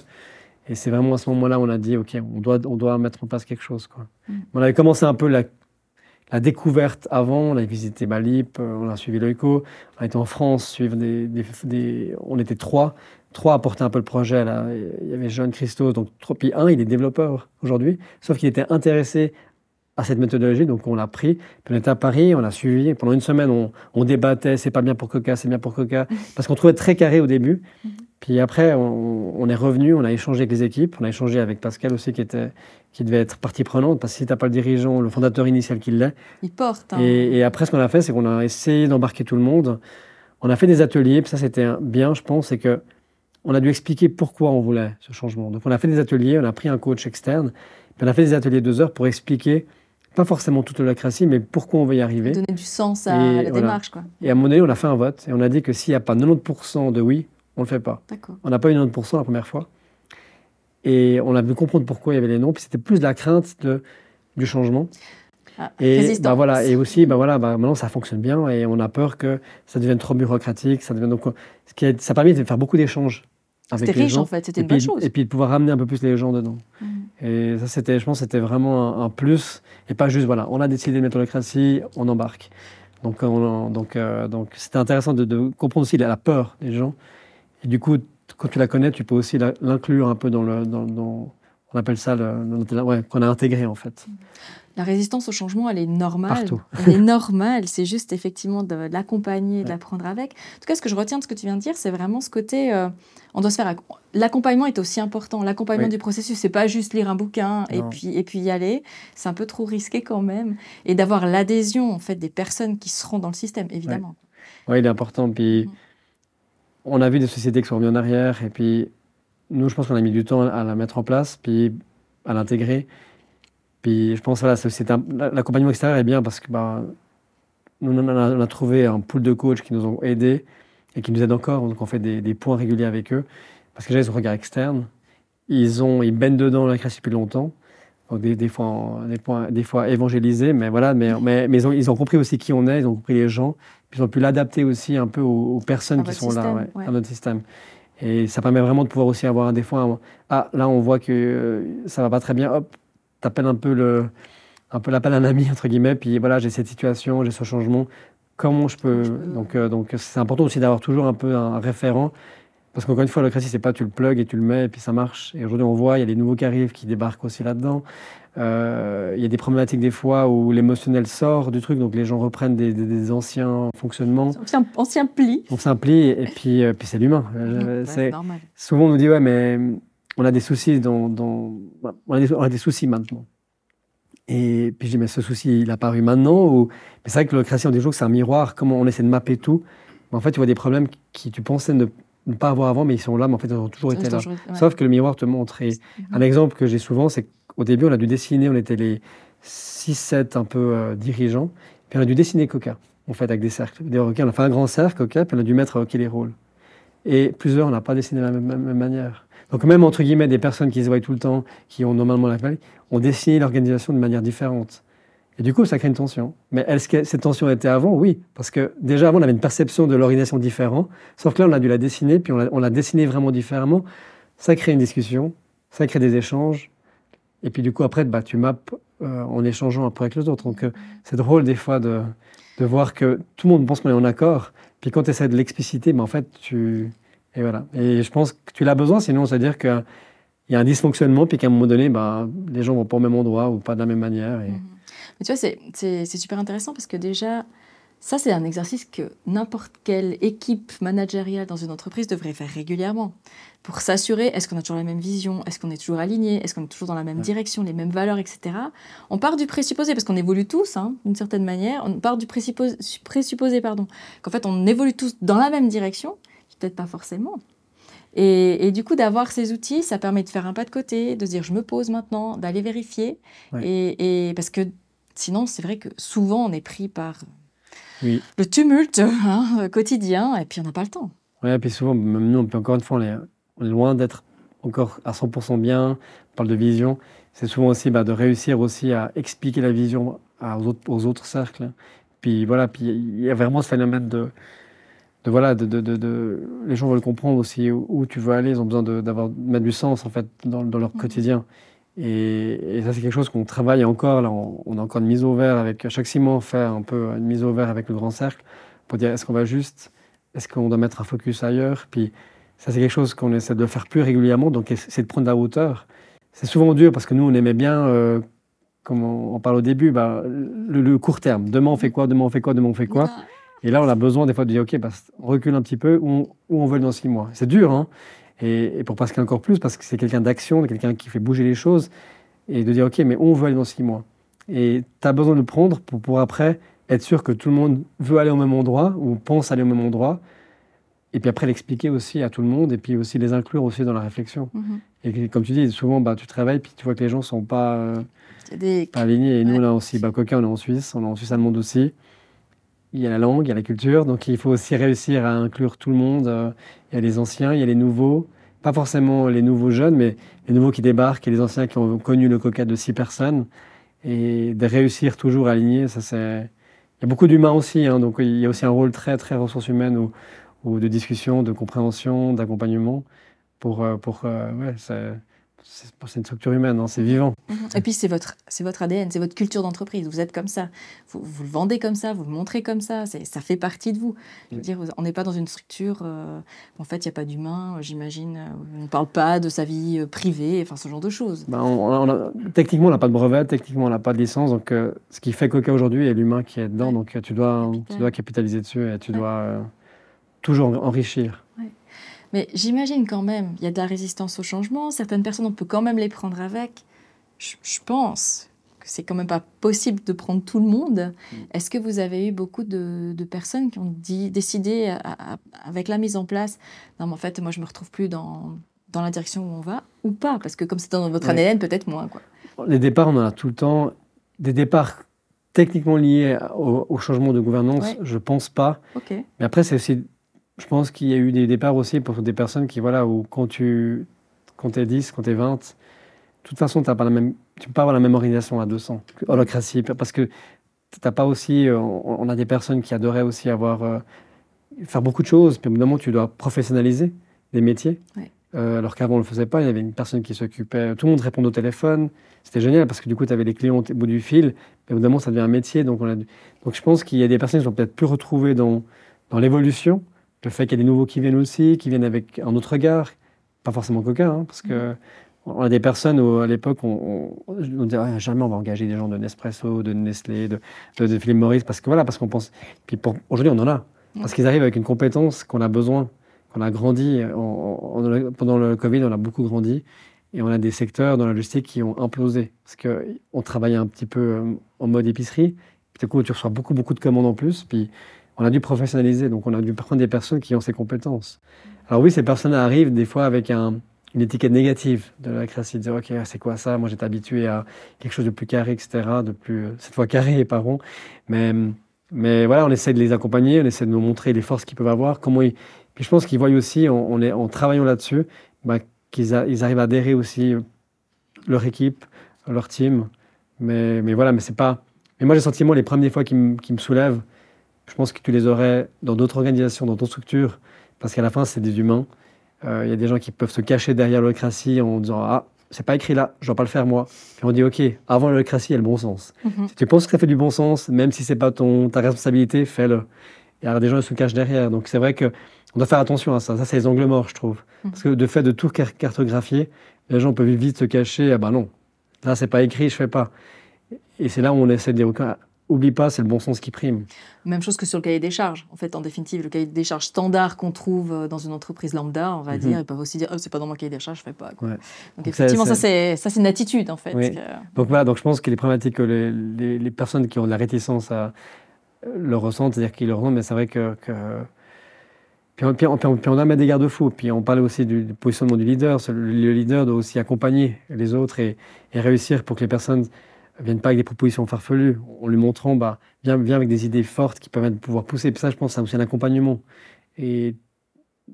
Et c'est vraiment à ce moment-là où on a dit, OK, on doit, on doit mettre en place quelque chose. Quoi. Mm. On avait commencé un peu la, la, découverte avant, on avait visité Malip, euh, on a suivi l'OICO, on été en France, suivre des, des, on était trois, trois porter un peu le projet. Là. Il y avait Jean Christos, donc puis un, il est développeur aujourd'hui, sauf qu'il était intéressé à cette méthodologie, donc on l'a pris. Puis on était à Paris, on l'a suivi. Pendant une semaine, on, on débattait, c'est pas bien pour Coca, c'est bien pour Coca, parce qu'on trouvait très carré au début. Mhm. Puis après, on, on, est revenu, on a échangé avec les équipes, on a échangé avec Pascal aussi, qui, était, qui devait être partie prenante, parce que si tu n'as pas le dirigeant, le fondateur initial qui l'est. Il porte. Hein. Et, et, après, ce qu'on a fait, c'est qu'on a essayé d'embarquer tout le monde. On a fait des ateliers, puis ça, c'était bien, je pense, c'est que on a dû expliquer pourquoi on voulait ce changement. Donc, on a fait des ateliers, on a pris un coach externe, puis on a fait des ateliers de deux heures pour expliquer pas forcément toute l'holacratie, mais pourquoi on va y arriver. Donner du sens à la démarche. Quoi. Et à un moment donné, on a fait un vote et on a dit que s'il n'y a pas 90% de oui, on ne le fait pas. On n'a pas eu 90% la première fois. Et on a pu comprendre pourquoi il y avait les non. Puis c'était plus la crainte de, du changement. Ah, et, bah voilà, et aussi, bah voilà, bah maintenant ça fonctionne bien et on a peur que ça devienne trop bureaucratique. Ça, devienne donc, ce qui a, ça permet de faire beaucoup d'échanges c'était riche en fait, c'était une bonne chose. Et puis de pouvoir ramener un peu plus les gens dedans. Mm. Et ça, c'était, je pense, c'était vraiment un, plus. Et pas juste, voilà, on a décidé de mettre l'holacratie, on embarque. Donc, donc, donc c'était intéressant de, comprendre aussi la, peur des gens. Et du coup, quand tu la connais, tu peux aussi l'inclure un peu dans le, dans, on appelle ça le, qu'on a intégré en fait. La résistance au changement, elle est normale. Partout. Elle est normale. C'est juste effectivement de, l'accompagner, de l'apprendre avec. En tout cas, ce que je retiens de ce que tu viens de dire, c'est vraiment ce côté. Euh, on doit se faire. L'accompagnement est aussi important. L'accompagnement du processus, c'est pas juste lire un bouquin et puis et puis y aller. C'est un peu trop risqué quand même. Et d'avoir l'adhésion en fait des personnes qui seront dans le système, évidemment. Oui, il est important. Puis mm. on a vu des sociétés qui sont revenues en arrière et puis nous, je pense qu'on a mis du temps à la mettre en place, puis à l'intégrer. Puis je pense que l'accompagnement extérieur est bien parce que bah, nous, on a, trouvé un pool de coachs qui nous ont aidés et qui nous aident encore. Donc on fait des, points réguliers avec eux parce que déjà, ils ont un regard externe. Ils, ont, ils baignent dedans la création depuis longtemps. Donc des, des, fois, des, points, des fois évangélisés, mais voilà, mais, mais, mais ils, ont, ils, ont, compris aussi qui on est, ils ont compris les gens, puis ils ont pu l'adapter aussi un peu aux, personnes qui sont là, ouais, à notre système. Et ça permet vraiment de pouvoir aussi avoir des fois, ah là on voit que euh, ça va pas très bien, hop, t'appelles un peu le, un peu l'appel à un ami entre guillemets, puis voilà j'ai cette situation, j'ai ce changement, comment je peux, donc euh, donc c'est important aussi d'avoir toujours un peu un référent, parce qu'encore une fois le crédit c'est pas tu le plugs et tu le mets et puis ça marche. Et aujourd'hui on voit il y a les nouveaux qui arrivent qui débarquent aussi là-dedans. Euh, il y a des problématiques des fois où l'émotionnel sort du truc, donc les gens reprennent des, anciens fonctionnements. Anciens, ancien plis. Anciens plis, et puis, euh, puis c'est l'humain. Euh, souvent on nous dit, ouais, mais on a des soucis, dans, on, a des, soucis maintenant. Et puis je dis, mais ce souci, il a apparu maintenant ou... C'est vrai que le création des jours, c'est un miroir, comment on essaie de mapper tout. Mais en fait, tu vois des problèmes qui tu pensais ne, pas avoir avant, mais ils sont là, mais en fait, ils ont toujours été là. Sauf que le miroir te montre. Et un exemple que j'ai souvent, c'est au début, on a dû dessiner, on était les 6-7 un peu euh, dirigeants, puis on a dû dessiner Coca, en fait, avec des cercles. on a fait un grand cercle, Coca, puis on a dû mettre OK les rôles. Et plusieurs, on n'a pas dessiné de la même, manière. Donc même, entre guillemets, des personnes qui se voient tout le temps, qui ont normalement la famille, ont dessiné l'organisation de manière différente. Et du coup, ça crée une tension. Mais est-ce que cette tension était avant? Oui, parce que déjà avant, on avait une perception de l'organisation différente, sauf que là, on a dû la dessiner, puis on l'a dessiné vraiment différemment. Ça crée une discussion, ça crée des échanges, et puis du coup, après, bah, tu mappes euh, en échangeant peu avec les autres. Donc euh, c'est drôle des fois de, voir que tout le monde pense qu'on est en accord. Puis quand tu essaies de l'expliciter, bah, en fait, tu... Et voilà. Et je pense que tu l'as besoin, sinon, c'est-à-dire qu'il y a un dysfonctionnement, puis qu'à un moment donné, bah, les gens vont pas au même endroit ou pas de la même manière. Et... Mmh. Mais tu vois, c'est super intéressant parce que déjà, ça, c'est un exercice que n'importe quelle équipe managériale dans une entreprise devrait faire régulièrement pour s'assurer est-ce qu'on a toujours la même vision, est-ce qu'on est toujours aligné, est-ce qu'on est toujours dans la même direction, les mêmes valeurs, etc. On part du présupposé, parce qu'on évolue tous, hein, d'une certaine manière, on part du présupposé, présupposé pardon, qu'en fait on évolue tous dans la même direction, peut-être pas forcément. Et, du coup, d'avoir ces outils, ça permet de faire un pas de côté, de dire je me pose maintenant, d'aller vérifier. Et, parce que sinon, c'est vrai que souvent on est pris par le tumulte hein, quotidien et puis on n'a pas le temps. Oui, et puis souvent, même nous, encore une fois, on est, on est loin d'être encore à 100% bien. On parle de vision. C'est souvent aussi bah, de réussir aussi à expliquer la vision aux, autres, aux autres cercles. Puis voilà, puis il y a vraiment ce phénomène de, de voilà, de, de, de, les gens veulent comprendre aussi où, tu veux aller. Ils ont besoin d'avoir mettre du sens en fait dans, dans leur mmh. quotidien. Et, ça, c'est quelque chose qu'on travaille encore. Là, on, a encore une mise au vert avec chaque ciment, faire un peu une mise au vert avec le grand cercle pour dire est-ce qu'on va juste, est-ce qu'on doit mettre un focus ailleurs? Puis ça, c'est quelque chose qu'on essaie de faire plus régulièrement, donc c'est de prendre la hauteur. C'est souvent dur parce que nous, on aimait bien, euh, comme on, parle au début, bah, le, court terme. Demain, on fait quoi? Demain, on fait quoi? Demain, on fait quoi? Et là, on a besoin des fois de dire, OK, bah, on recule un petit peu, où on, où on veut dans six mois. C'est dur, hein et, pour Pascal encore plus, parce que c'est quelqu'un d'action, quelqu'un qui fait bouger les choses, et de dire, OK, mais où on veut aller dans six mois? Et tu as besoin de le prendre pour pouvoir après être sûr que tout le monde veut aller au même endroit, ou pense aller au même endroit, et puis après l'expliquer aussi à tout le monde et puis aussi les inclure aussi dans la réflexion. Mhm. Et comme tu dis, souvent bah, tu travailles puis tu vois que les gens sont pas, euh, pas alignés. Et nous là aussi, bah, Coca, on est en Suisse, on est en Suisse allemande aussi. Il y a la langue, il y a la culture, donc il faut aussi réussir à inclure tout le monde. Euh, il y a les anciens, il y a les nouveaux, pas forcément les nouveaux jeunes, mais les nouveaux qui débarquent et les anciens qui ont connu le Coca de six personnes. Et de réussir toujours à aligner, ça c'est. Il y a beaucoup d'humains aussi, hein, donc il y a aussi un rôle très très ressources humaines ou de discussion, de compréhension, d'accompagnement pour, euh, pour euh, ouais, c'est une structure humaine, hein, c'est vivant. Mhm. Et puis c'est votre, c'est votre ADN, c'est votre culture d'entreprise. Vous êtes comme ça. Vous, vous, le vendez comme ça, vous le montrez comme ça. Ça fait partie de vous. Je veux dire, on n'est pas dans une structure. Euh, en fait, il n'y a pas d'humain, j'imagine. On ne parle pas de sa vie euh, privée, enfin ce genre de choses. Ben, on, techniquement, on n'a pas de brevet, techniquement, on n'a pas de licence. Donc, euh, ce qui fait Coca aujourd'hui est l'humain qui est dedans. Donc, tu dois, tu dois capitaliser dessus et tu dois toujours enrichir. Mais j'imagine quand même, il y a de la résistance au changement. Certaines personnes, on peut quand même les prendre avec. Je, pense que c'est quand même pas possible de prendre tout le monde. Mm. Est-ce que vous avez eu beaucoup de, personnes qui ont dit, décidé, avec la mise en place, non, mais en fait, moi, je me retrouve plus dans, dans la direction où on va, ou pas? Parce que comme c'est dans votre ADN, peut-être moins. Quoi. Les départs, on en a tout le temps. Des départs techniquement liés au, changement de gouvernance, je pense pas. Mais après, c'est aussi je pense qu'il y a eu des départs aussi pour des personnes qui, voilà, où quand tu quand es 10, quand tu es 20, de toute façon, as pas la même, tu peux pas avoir la même organisation à 200. Holocratie, parce que t'as pas aussi, euh, on, a des personnes qui adoraient aussi avoir, euh, faire beaucoup de choses, puis au bout d'un moment, tu dois professionnaliser les métiers. Euh, alors qu'avant, on ne le faisait pas. Il y avait une personne qui s'occupait. Tout le monde répondait au téléphone. C'était génial parce que du coup, tu avais les clients au bout du fil. Mais au bout d'un moment, ça devient un métier. Donc, on a... donc je pense qu'il y a des personnes qui sont peut-être plus retrouvées dans, dans l'évolution le fait qu'il y ait des nouveaux qui viennent aussi, qui viennent avec un autre regard, pas forcément Coca, hein, parce que mm. on a des personnes où à l'époque on, on, disait ah, jamais on va engager des gens de Nespresso, de Nestlé, de, de, Philippe Maurice, parce que voilà, parce qu'on pense. Puis aujourd'hui on en a, mm. parce qu'ils arrivent avec une compétence qu'on a besoin, qu'on a grandi. pendant le Covid, on a beaucoup grandi. Et on a des secteurs dans la logistique qui ont implosé. Parce qu'on travaillait un petit peu euh, en mode épicerie. Puis, du coup, tu reçois beaucoup, beaucoup de commandes en plus. Puis, on a dû professionnaliser, donc on a dû prendre des personnes qui ont ces compétences. Alors oui, ces personnes arrivent des fois avec une étiquette négative de la création, dire ok, c'est quoi ça? Moi, j'étais habitué à quelque chose de plus carré, etc., de plus cette fois carré et pas rond. Mais voilà, on essaie de les accompagner, on essaie de nous montrer les forces qu'ils peuvent avoir, comment ils. Puis je pense qu'ils voient aussi, en, travaillant là-dessus, bah, qu'ils ils arrivent à adhérer aussi leur équipe, leur team. Mais, voilà, mais c'est pas. Mais moi, j'ai senti, moi, les premières fois qui me soulèvent, je pense que tu les aurais dans d'autres organisations, dans d'autres structures, parce qu'à la fin, c'est des humains. Euh, il y a des gens qui peuvent se cacher derrière l'holocratie en disant Ah, c'est pas écrit là, je dois pas le faire moi. Puis on dit Ok, avant l'holocratie, il y a le bon sens. Mhm. Si tu penses que ça fait du bon sens, même si c'est pas ton, ta responsabilité, fais-le. Il y a des gens qui se cachent derrière. Donc c'est vrai qu'on doit faire attention à ça. Ça, c'est les angles morts, je trouve. Mhm. Parce que de fait de tout cartographier, les gens peuvent vite se cacher Ah ben non, là, c'est pas écrit, je fais pas. Et c'est là où on essaie de dire oublie pas, c'est le bon sens qui prime. Même chose que sur le cahier des charges. En fait, en définitive, le cahier des charges standard qu'on trouve euh, dans une entreprise lambda, on va mhm. dire, ils peuvent aussi dire, oh, c'est pas dans mon cahier des charges, je fais pas. Donc, effectivement, ça c'est ça c'est une attitude en fait. Donc voilà, donc je pense que les problématiques que les, les, personnes qui ont de la réticence à euh, le ressentent, c'est-à-dire qu'ils le ressentent, mais c'est vrai que, Puis, on, puis, on, puis on, a mettre des garde-fous. Puis on parle aussi du, positionnement du leader. Le, leader doit aussi accompagner les autres et, et réussir pour que les personnes viennent pas avec des propositions farfelues, en lui montrant, bah, viens, viens avec des idées fortes qui permettent de pouvoir pousser. Ça, je pense, c'est aussi un accompagnement. Et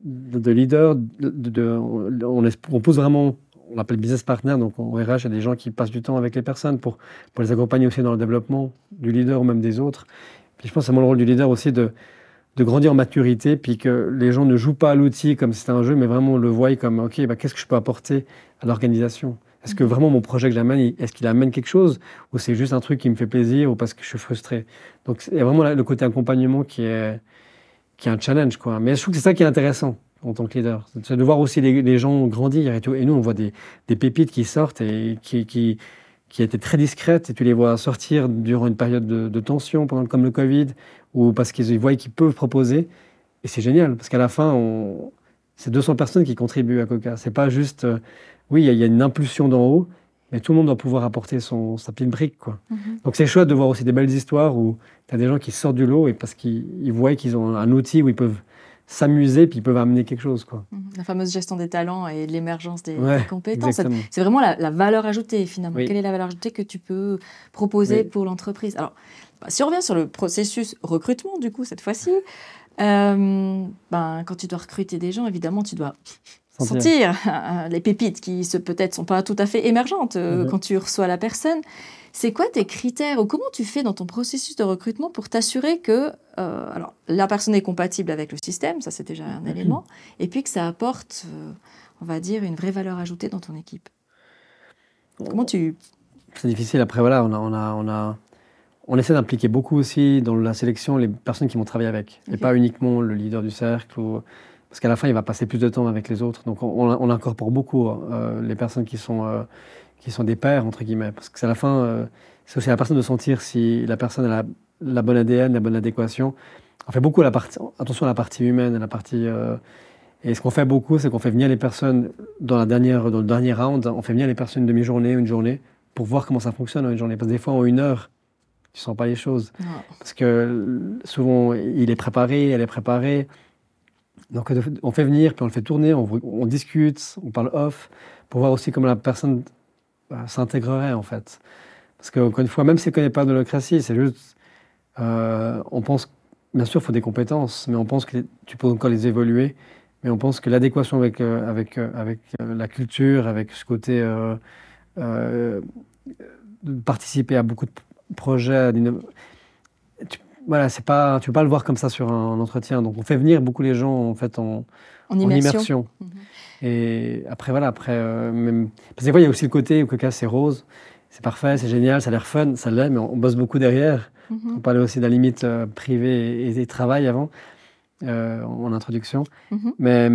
de, leader, de, on, on, pose vraiment, on appelle business partner, donc en RH, il y a des gens qui passent du temps avec les personnes pour, pour les accompagner aussi dans le développement du leader ou même des autres. Puis je pense que c'est mon rôle du leader aussi de, de grandir en maturité, puis que les gens ne jouent pas à l'outil comme c'était un jeu, mais vraiment le voient comme, OK, bah, qu'est-ce que je peux apporter à l'organisation? Est-ce que vraiment mon projet que j'amène, est-ce qu'il amène quelque chose ou c'est juste un truc qui me fait plaisir ou parce que je suis frustré? Donc il y a vraiment le côté accompagnement qui est, qui est un challenge. Quoi. Mais je trouve que c'est ça qui est intéressant en tant que leader. C'est de voir aussi les, gens grandir et nous, on voit des, pépites qui sortent et qui, qui, qui, étaient très discrètes et tu les vois sortir durant une période de, tension pendant, comme le Covid ou parce qu'ils voient qu'ils peuvent proposer. Et c'est génial parce qu'à la fin, c'est 200 personnes qui contribuent à Coca. C'est pas juste euh, oui, il y, a une impulsion d'en haut, mais tout le monde doit pouvoir apporter son, sa petite brique. Quoi. Mhm. Donc c'est chouette de voir aussi des belles histoires où tu as des gens qui sortent du lot et parce qu'ils voient qu'ils ont un outil où ils peuvent s'amuser puis ils peuvent amener quelque chose. Quoi. Mhm. La fameuse gestion des talents et l'émergence des, compétences. C'est vraiment la, valeur ajoutée finalement. Quelle est la valeur ajoutée que tu peux proposer pour l'entreprise? Alors, bah, si on revient sur le processus recrutement, du coup, cette fois-ci, euh, ben, quand tu dois recruter des gens, évidemment, tu dois sentir, les pépites qui peut-être sont pas tout à fait émergentes euh, mhm. quand tu reçois la personne. C'est quoi tes critères ou comment tu fais dans ton processus de recrutement pour t'assurer que euh, alors la personne est compatible avec le système, ça c'est déjà un mhm. élément, et puis que ça apporte, euh, on va dire, une vraie valeur ajoutée dans ton équipe? Comment tu... C'est difficile. Après, voilà, on a, on a, on a, on essaie d'impliquer beaucoup aussi dans la sélection les personnes qui vont travailler avec, et pas uniquement le leader du cercle. Ou... Parce qu'à la fin, il va passer plus de temps avec les autres. Donc, on, on incorpore beaucoup euh, les personnes qui sont, euh, qui sont des pairs, entre guillemets. Parce que c'est à la fin, euh, c'est aussi à la personne de sentir si la personne a la, la, bonne ADN, la bonne adéquation. On fait beaucoup à la partie, attention à la partie humaine, à la partie. et ce qu'on fait beaucoup, c'est qu'on fait venir les personnes dans, la dernière, dans le dernier round, on fait venir les personnes une demi-journée, une journée, pour voir comment ça fonctionne en une journée. Parce que des fois, en une heure, tu sens pas les choses. Parce que souvent, il est préparé, elle est préparée. Donc, on fait venir, puis on le fait tourner, on, discute, on parle off, pour voir aussi comment la personne bah, s'intégrerait, en fait. Parce qu'encore une fois, même si elle ne connaît pas de l'holocratie, c'est juste. Euh, on pense. Bien sûr, il faut des compétences, mais on pense que tu peux encore les évoluer. Mais on pense que l'adéquation avec, euh, avec, euh, avec la culture, avec ce côté. de participer à beaucoup de projets, voilà, c'est pas, tu peux pas le voir comme ça sur un, entretien. Donc on fait venir beaucoup les gens en fait en, en immersion. Mhm. Et après voilà, après euh, même, parce que des fois il y a aussi le côté où Coca c'est rose, c'est parfait, c'est génial, ça a l'air fun, ça l'est, mais on, bosse beaucoup derrière. Mhm. On parlait aussi de la limite euh, privée et, travail avant euh, en introduction, mhm. mais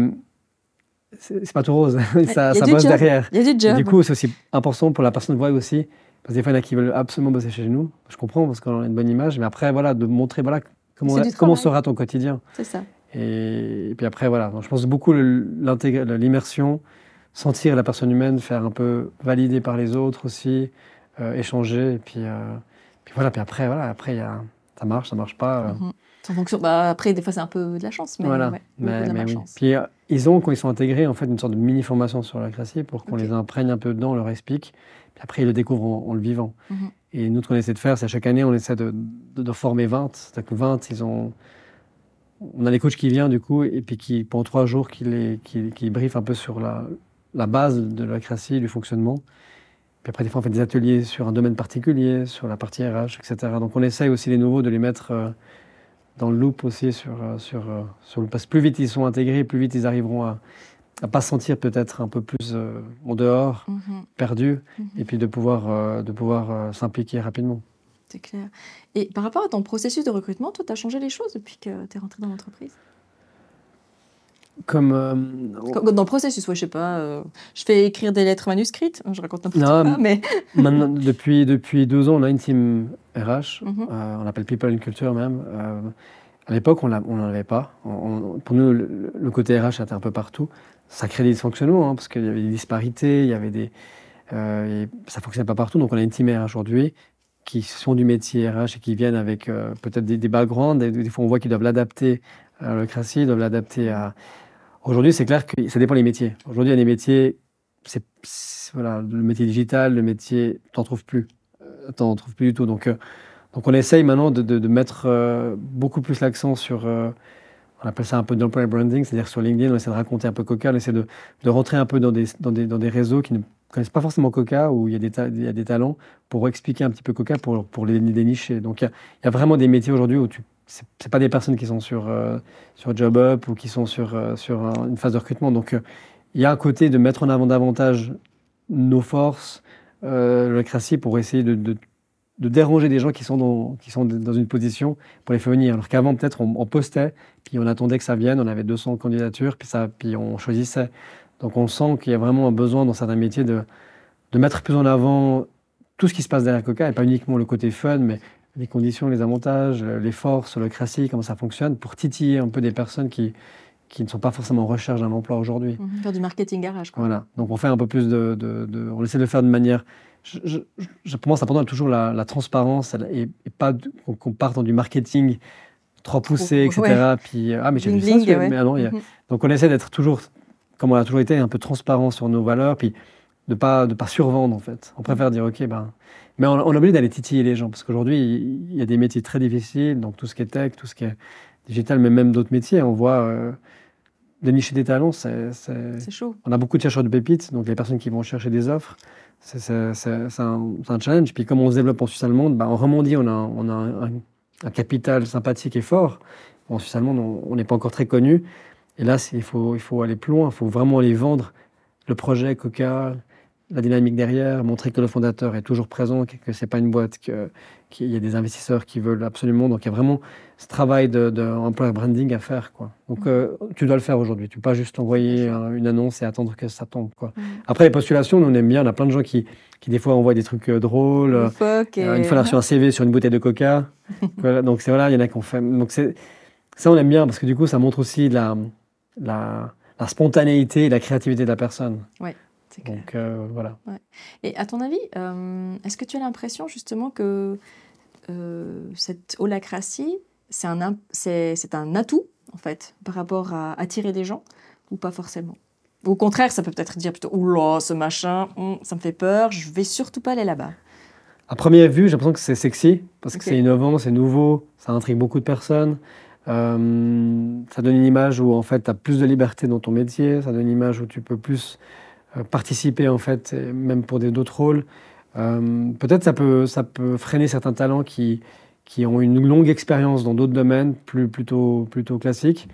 c'est pas tout rose, ça, ça bosse derrière. Il y a du job. du coup c'est aussi important pour la personne de voir aussi parce que des fois, il y en a qui veulent absolument bosser chez nous. Je comprends parce qu'on a une bonne image. Mais après, voilà, de montrer voilà, comment, comment sera ton quotidien. C'est ça. Et, puis après, voilà. Donc, je pense beaucoup l'immersion, sentir la personne humaine, faire un peu valider par les autres aussi, euh, échanger. Et puis, euh, puis voilà. Puis après, voilà, après, y a, ça marche, ça marche pas. Euh. En fonction, bah, après, des fois, c'est un peu de la chance. Mais, voilà. mais, mais oui. Puis ils ont, quand ils sont intégrés, en fait, une sorte de mini-formation sur la classe pour qu'on les imprègne un peu dedans, on leur explique après, ils le découvrent en, le vivant. Mhm. Et nous, ce qu'on essaie de faire, c'est chaque année, on essaie de, de, former 20. C'est-à-dire que 20, ils ont. On a les coachs qui viennent, du coup, et puis qui, pendant trois jours, qui, les, qui, qui briefent un peu sur la, la base de la création, du fonctionnement. Puis après, des fois, on fait des ateliers sur un domaine particulier, sur la partie RH, etc. Donc, on essaye aussi les nouveaux de les mettre euh, dans le loop aussi sur, euh, sur, euh, sur le. Parce que plus vite ils sont intégrés, plus vite ils arriveront à, à pas sentir peut-être un peu plus euh, en dehors, mhm. perdu, mhm. et puis de pouvoir, euh, de pouvoir euh, s'impliquer rapidement. C'est clair. Et par rapport à ton processus de recrutement, toi, tu as changé les choses depuis que tu es rentré dans l'entreprise? Comme, Dans le processus, ouais, je sais pas. je fais écrire des lettres manuscrites, je raconte un peu non, mais... maintenant, depuis, depuis deux ans, on a une team RH, mhm. on l'appelle People and Culture même. à l'époque, on n'en avait pas. pour nous, le, le, côté RH était un peu partout ça crée des dysfonctionnements, hein, parce qu'il y avait des disparités, il y avait des, euh, ça ne fonctionnait pas partout. Donc on a une team aujourd'hui qui sont du métier RH et qui viennent avec euh, peut-être des, des, backgrounds. Des, fois, on voit qu'ils doivent l'adapter à l'holocratie, ils doivent l'adapter à... Aujourd'hui, c'est clair que ça dépend des métiers. Aujourd'hui, il y a des métiers, c'est, voilà, le métier digital, le métier, t'en trouves plus. Euh, t'en trouves plus du tout. Donc, donc on essaye maintenant de mettre beaucoup plus l'accent sur on appelle ça un peu d'employer branding, c'est-à-dire sur LinkedIn, on essaie de raconter un peu Coca, on essaie de, rentrer un peu dans des, réseaux qui ne connaissent pas forcément Coca, où il y a des, talents, pour expliquer un petit peu Coca, pour, les dénicher. Donc il y, a, vraiment des métiers aujourd'hui où tu c'est pas des personnes qui sont sur, euh, sur JobUp ou qui sont sur, euh, une phase de recrutement. Donc euh, il y a un côté de mettre en avant davantage nos forces, le créatif, pour essayer de de déranger des gens qui sont dans, qui sont dans une position pour les faire venir. Alors qu'avant, peut-être, on, postait, puis on attendait que ça vienne, on avait 200 candidatures, puis, ça, puis on choisissait. Donc on sent qu'il y a vraiment un besoin dans certains métiers de, de mettre plus en avant tout ce qui se passe derrière Coca, et pas uniquement le côté fun, mais les conditions, les avantages, les forces, le classique, comment ça fonctionne, pour titiller un peu des personnes qui, qui ne sont pas forcément en recherche d'un emploi aujourd'hui. Mmh, faire du marketing garage. Quoi. Voilà. Donc on fait un peu plus de, de, de, On essaie de le faire de manière je, je, pour moi, c'est important toujours la, transparence et, pas qu'on parte dans du marketing trop poussé, etc. Puis, ah, mais j'ai vu ça, mais, ah non, mhm. Donc, on essaie d'être toujours, comme on a toujours été, un peu transparent sur nos valeurs, puis de pas de pas survendre, en fait. On préfère dire, OK, ben... Mais on, on a oublié d'aller titiller les gens, parce qu'aujourd'hui, il y a des métiers très difficiles, donc tout ce qui est tech, tout ce qui est digital, mais même d'autres métiers. On voit... Euh, dénicher des talents, c'est chaud. On a beaucoup de chercheurs de pépites, donc les personnes qui vont chercher des offres. C'est un, un, challenge. Puis comme on se développe en Suisse allemande, bah, en Romandie, on a, on a un, capital sympathique et fort. En Suisse allemande, on n'est pas encore très connu. Et là, il faut, il faut aller plus loin. Il faut vraiment aller vendre le projet Coca, la dynamique derrière, montrer que le fondateur est toujours présent, que, que c'est pas une boîte, que- qu'il y a des investisseurs qui veulent absolument. Donc il y a vraiment ce travail de, de employer branding à faire. Quoi. Donc euh, tu dois le faire aujourd'hui. Tu peux pas juste envoyer un- une annonce et attendre que ça tombe. Quoi. Mhm. Après les postulations, nous on aime bien. On a plein de gens qui, qui des fois envoient des trucs euh, drôles. euh, euh, Une fois, on a reçu un CV sur une bouteille de coca. voilà, donc, c'est voilà, il y en a qui ont fait. Donc, c'est, ça, on aime bien parce que du coup, ça montre aussi la, la, la spontanéité et la créativité de la personne. C'est clair. Donc, euh, voilà. Et à ton avis, euh, est-ce que tu as l'impression justement que euh, cette holacratie, c'est un, c'est, un atout, en fait, par rapport à attirer des gens, ou pas forcément? Au contraire, ça peut peut-être dire plutôt, oula, ce machin, hum, ça me fait peur, je vais surtout pas aller là-bas. À première vue, j'ai l'impression que c'est sexy parce que c'est innovant, c'est nouveau, ça intrigue beaucoup de personnes. Ça donne une image où en fait tu as plus de liberté dans ton métier, ça donne une image où tu peux plus participer en fait, même pour des d'autres rôles. Euh, Peut-être ça peut, ça peut freiner certains talents qui, qui ont une longue expérience dans d'autres domaines plus, plutôt, plutôt classiques.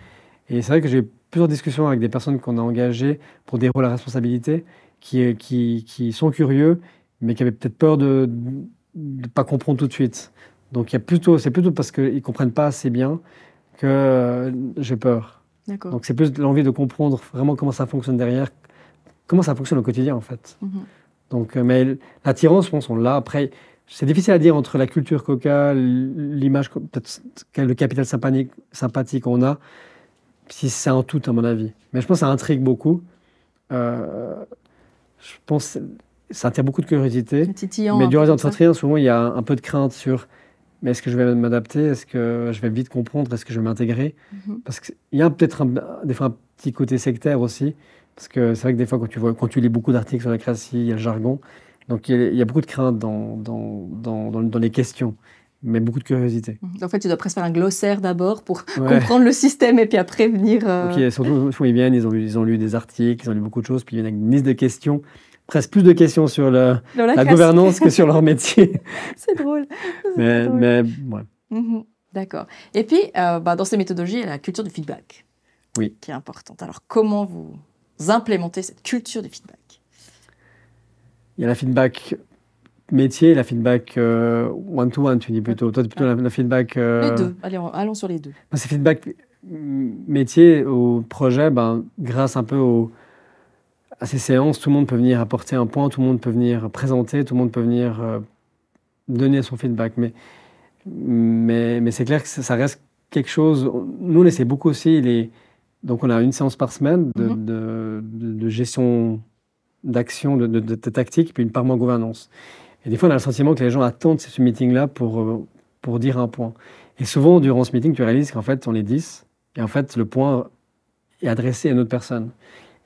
Et c'est vrai que j'ai eu plusieurs discussions avec des personnes qu'on a engagées pour des rôles à responsabilité qui, qui, qui sont curieux, mais qui avaient peut-être peur de ne pas comprendre tout de suite. Donc il y a plutôt, c'est plutôt parce qu'ils ne comprennent pas assez bien que euh, j'ai peur. Donc c'est plus l'envie de comprendre vraiment comment ça fonctionne derrière, comment ça fonctionne au quotidien en fait. Mhm. Donc, euh, mais l'attirance, je pense, on l'a. Après, c'est difficile à dire entre la culture coca, l'image, peut-être le capital sympathique, sympathique on a, si c'est un tout, à mon avis. Mais je pense que ça intrigue beaucoup. Euh, je pense que ça attire beaucoup de curiosité. Titillant. Mais du ça. d'entretien, souvent, il y a un peu de crainte sur mais est-ce que je vais m'adapter? Est-ce que je vais vite comprendre? Est-ce que je vais m'intégrer? Mhm. Parce qu'il y a peut-être des fois un petit côté sectaire aussi. Parce que c'est vrai que des fois, quand tu, vois, quand tu lis beaucoup d'articles sur la crassie, il y a le jargon. Donc il y a, il y a beaucoup de crainte dans, dans, dans, dans- les questions, mais beaucoup de curiosité. Mhm. En fait, tu dois presque faire un glossaire d'abord pour Ouais. comprendre le système et puis après venir. euh, surtout, ils viennent, ils ont, lu, ils ont lu des articles, ils ont lu beaucoup de choses, puis ils viennent avec une liste de questions, presque plus de questions sur le- la classe. gouvernance que sur leur métier. C'est drôle. Mais, drôle. mais ouais. Mhm. D'accord. Et puis, euh, bah, dans ces méthodologies, il y a la culture du feedback. Oui. Qui est importante. Alors, comment vous implémentez cette culture du feedback Il y a la feedback métier la feedback euh, one-to-one, tu dis plutôt. Toi, tu plutôt la, la feedback. euh, Les deux. Allez, on- allons sur les deux. Moi, C'est feedback métier au projet, ben, grâce un peu au- à ces séances, tout le monde peut venir apporter un point, tout le monde peut venir présenter, tout le monde peut venir euh, donner son feedback. Mais, mais, mais c'est clair que ça ça reste quelque chose. Nous, on essaie beaucoup aussi. Les, donc, on a une séance par semaine de, Mhm. de- de- de gestion d'action, de, tactique, puis une par mois gouvernance. Et des fois, on a le sentiment que les gens attendent ce meeting-là pour, euh, pour dire un point. Et souvent, durant ce meeting, tu réalises qu'en fait, on est 10, et en fait, le point est adressé à une autre personne.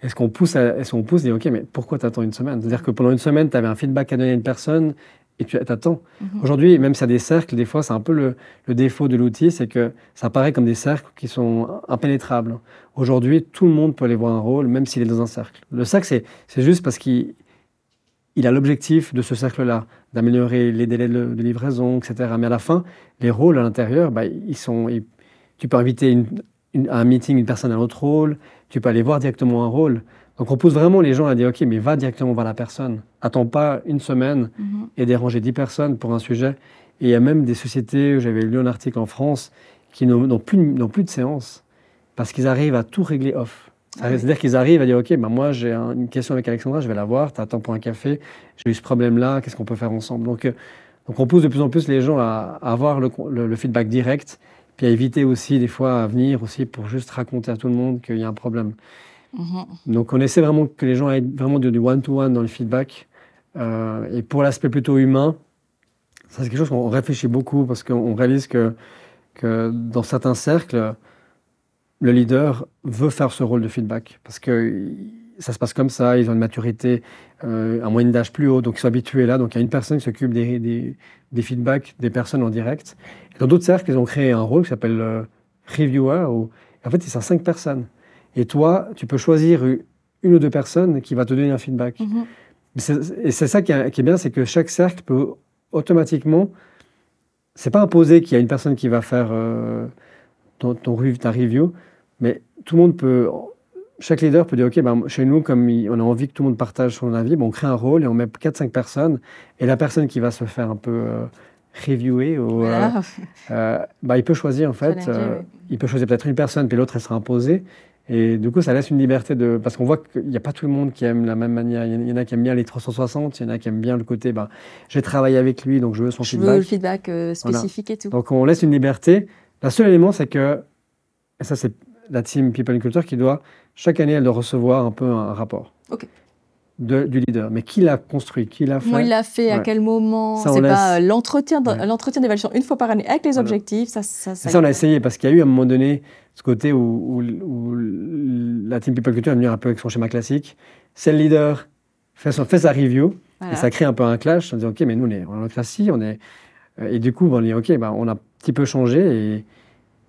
Est-ce qu'on pousse, à- est-ce qu'on pousse, dit, OK, mais pourquoi tu attends une semaine? C'est-à-dire que pendant une semaine, tu avais un feedback à donner à une personne, et tu attends. Mhm. Aujourd'hui, même s'il y a des cercles, des fois, c'est un peu le, le défaut de l'outil, c'est que ça paraît comme des cercles qui sont impénétrables. Aujourd'hui, tout le monde peut aller voir un rôle, même s'il est dans un cercle. Le cercle, c'est, c'est juste parce qu'il il a l'objectif de ce cercle-là, d'améliorer les délais de, de livraison, etc. Mais à la fin, les rôles à l'intérieur, bah, ils sont, ils- tu peux inviter une- une- à un meeting une personne à un autre rôle, tu peux aller voir directement un rôle. Donc on pousse vraiment les gens à dire, OK, mais va directement voir la personne. Attends pas une semaine Mhm. et déranger 10 personnes pour un sujet. Et il y a même des sociétés, j'avais lu un article en France, qui n'ont n'ont plus, n'ont plus de séance parce qu'ils arrivent à tout régler off. Ah veut oui. dire qu'ils arrivent à dire, OK, ben moi j'ai un- une question avec Alexandra, je vais la voir, tu attends pour un café, j'ai eu ce problème-là, qu'est-ce qu'on peut faire ensemble? Donc, euh, donc on pousse de plus en plus les gens à, à avoir le, con- le- le feedback direct, puis à éviter aussi des fois à venir aussi pour juste raconter à tout le monde qu'il y a un problème. Mhm. Donc on essaie vraiment que les gens aient vraiment du one-to-one dans le feedback. Euh, et pour l'aspect plutôt humain, ça c'est quelque chose qu'on réfléchit beaucoup parce qu'on réalise que, dans certains cercles, le leader veut faire ce rôle de feedback parce que ça se passe comme ça, ils ont une maturité, euh, un moyenne d'âge plus haut, donc ils sont habitués là. Donc il y a une personne qui s'occupe des, feedbacks des personnes en direct. Et dans d'autres cercles, ils ont créé un rôle qui s'appelle euh, reviewer. En fait, c'est cinq personnes. Et toi, tu peux choisir une ou deux personnes qui va te donner un feedback. Mhm. Et c'est ça qui est, qui est bien, c'est que chaque cercle peut automatiquement. C'est pas imposé qu'il y a une personne qui va faire euh, ton, ton ta review, mais tout le monde peut chaque leader peut dire, OK, ben, chez nous, comme on a envie que tout le monde partage son avis, bon, on crée un rôle et on met 4-5 personnes. Et la personne qui va se faire un peu euh, reviewer, ou, euh, euh, bah, il peut choisir en fait. Il peut choisir peut-être une personne, puis l'autre, elle sera imposée. Et du coup, ça laisse une liberté de. Parce qu'on voit qu'il n'y a pas tout le monde qui aime la même manière. Il y en a qui aiment bien les 360, il y en a qui aiment bien le côté, ben, j'ai travaillé avec lui, donc je veux son feedback. Je veux le feedback spécifique et tout. Donc on laisse une liberté. Le seul élément, c'est que, et ça c'est la team People and Culture qui doit, chaque année, elle doit recevoir un peu un rapport. du leader. Mais qui l'a construit? Qui l'a fait Comment il l'a fait À quel moment? C'est pas euh, l'entretien l'entretien d'évaluation une fois par année avec les objectifs. Ça, ça, ça, on a essayé parce qu'il y a eu à un moment donné ce côté où, la team People Culture est venue un peu avec son schéma classique. C'est le leader, fait, son, fait sa review et ça crée un peu un clash. On dit OK, mais nous on est en démocratie, on est euh, et du coup on dit OK, bah, on a un petit peu changé et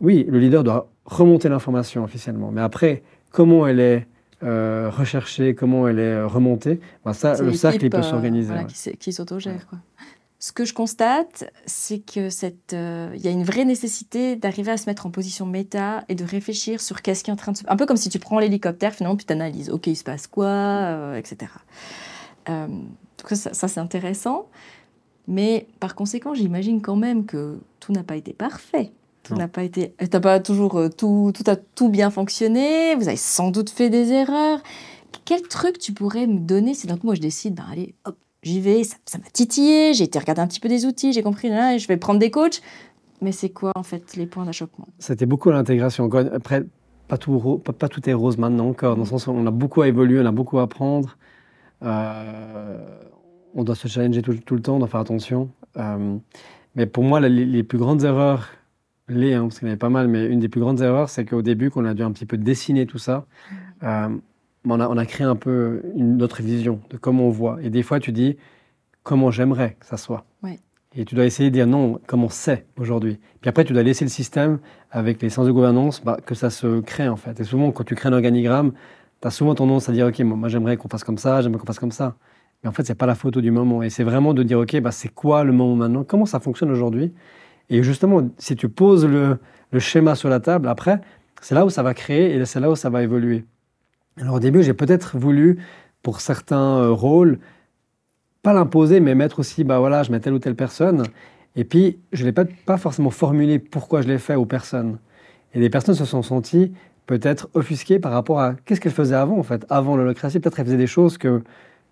oui, le leader doit remonter l'information officiellement. Mais après, comment elle est euh, recherchée, comment elle est remontée, ben ça, le cercle il peut euh, s'organiser. Qui, s'autogère. Ce que je constate, c'est que cette, il y a une vraie nécessité d'arriver à se mettre en position méta et de réfléchir sur qu'est-ce qui est en train de se... Un peu comme si tu prends l'hélicoptère, finalement, puis tu analyses, OK, il se passe quoi, etc. donc ça, ça c'est intéressant. Mais par conséquent, j'imagine quand même que tout n'a pas été parfait. Tout n'a pas été. T'as pas toujours euh, tout, tout a tout bien fonctionné. Vous avez sans doute fait des erreurs. Quel truc tu pourrais me donner? Si donc moi je décide, ben allez, hop, j'y vais, ça m'a titillé, j'ai été regarder un petit peu des outils, j'ai compris, là, je vais prendre des coachs. Mais c'est quoi en fait les points d'achoppement? C'était beaucoup l'intégration. Après, pas tout, pas, tout est rose maintenant encore, dans le sens où on a beaucoup à évoluer, on a beaucoup à apprendre. Euh, on doit se challenger tout, le temps, on doit faire attention. Euh, mais pour moi, les, les, plus grandes erreurs les, hein, parce qu'il y en avait pas mal, mais une des plus grandes erreurs, c'est qu'au début, qu'on a dû un petit peu dessiner tout ça, euh, on, a, on, a, créé un peu une autre vision de comment on voit. Et des fois, tu dis comment j'aimerais que ça soit. Et tu dois essayer de dire non, comment c'est aujourd'hui. Puis après, tu dois laisser le système avec les sens de gouvernance, bah, que ça se crée en fait. Et souvent, quand tu crées un organigramme, tu as souvent tendance à dire ok, moi j'aimerais qu'on fasse comme ça, j'aimerais qu'on fasse comme ça. Mais en fait, c'est pas la photo du moment. Et c'est vraiment de dire ok, bah, c'est quoi le moment maintenant? Comment ça fonctionne aujourd'hui? Et justement, si tu poses le, schéma sur la table, après, c'est là où ça va créer et c'est là où ça va évoluer. Alors au début, j'ai peut-être voulu, pour certains euh, rôles, pas l'imposer, mais mettre aussi, bah voilà, je mets telle ou telle personne. Et puis, je ne l'ai pas, forcément formulé pourquoi je l'ai fait aux personnes. Et les personnes se sont senties peut-être offusquées par rapport à qu'est-ce qu'elles faisaient avant, en fait. Avant l'holocratie, peut-être elles faisaient des choses que,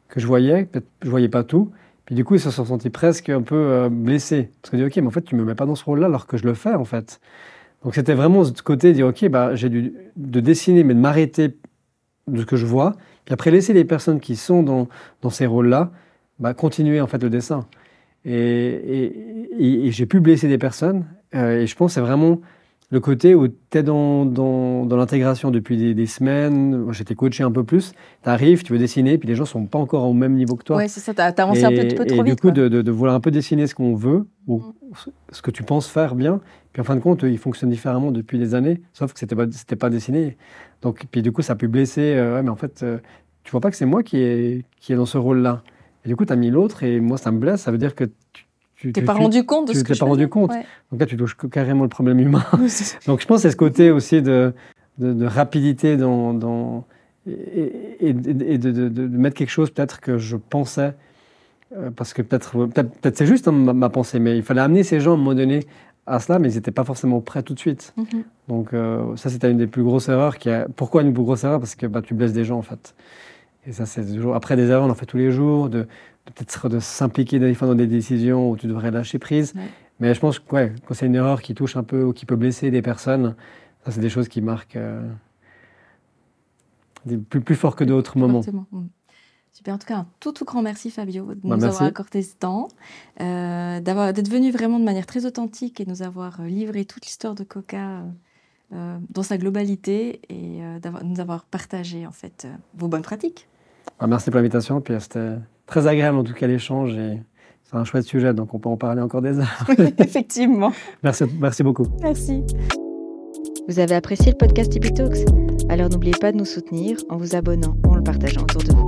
que je voyais, peut-être je ne voyais pas tout. Puis du coup, ils se sont sentis presque un peu euh, blessés. Parce qu'ils dit, OK, mais en fait, tu me mets pas dans ce rôle-là alors que je le fais, en fait. Donc c'était vraiment ce côté de dire, OK, bah, j'ai dû de dessiner, mais de m'arrêter de ce que je vois. Puis après, laisser les personnes qui sont dans, dans ces rôles-là bah, continuer, en fait, le dessin. Et, et, j'ai pu blesser des personnes. Euh, et je pense que c'est vraiment le côté où tu es dans, dans, dans l'intégration depuis des, semaines, j'étais coaché un peu plus, tu arrives, tu veux dessiner, puis les gens sont pas encore au même niveau que toi. Oui, c'est ça, tu as, avancé un peu, trop vite. Et du coup, de, de, vouloir un peu dessiner ce qu'on veut, ou mm. ce que tu penses faire bien, puis en fin de compte, il fonctionne différemment depuis des années, sauf que c'était pas, pas dessiné. Donc, puis du coup, ça a pu blesser, euh, ouais, mais en fait, euh, tu vois pas que c'est moi qui est, qui est dans ce rôle-là. Et du coup, tu as mis l'autre, et moi, ça me blesse, ça veut dire que tu tu t'es pas rendu compte de ce que t'es pas rendu compte. Donc là, tu touches carrément le problème humain. Donc je pense que c'est ce côté aussi de, de, rapidité dans, dans, et, de, de, mettre quelque chose peut-être que je pensais, euh, parce que peut-être peut-être, c'est juste hein, ma, pensée, mais il fallait amener ces gens à un moment donné à cela, mais ils n'étaient pas forcément prêts tout de suite. Mhm. Donc euh, ça, c'était une des plus grosses erreurs. Qui a... Pourquoi une plus grosse erreur? Parce que bah, tu blesses des gens en fait. Et ça, c'est toujours après des erreurs, on en fait tous les jours, de peut-être de s'impliquer des fois dans des décisions où tu devrais lâcher prise. Mais je pense que ouais, quand c'est une erreur qui touche un peu ou qui peut blesser des personnes, ça c'est des choses qui marquent euh, plus, plus fort que d'autres moments. Super. En tout cas, un tout, tout grand merci Fabio de bah, nous avoir accordé ce temps, euh, d'être venu vraiment de manière très authentique et nous avoir euh, livré toute l'histoire de Coca euh, dans sa globalité et de nous avoir partagé en fait vos bonnes pratiques. Bah, merci pour l'invitation. Puis c'était très agréable en tout cas l'échange et c'est un chouette sujet, donc on peut en parler encore des heures. Effectivement. Merci, merci beaucoup. Merci. Vous avez apprécié le podcast Tipeee Talks? Alors n'oubliez pas de nous soutenir en vous abonnant ou en le partageant autour de vous.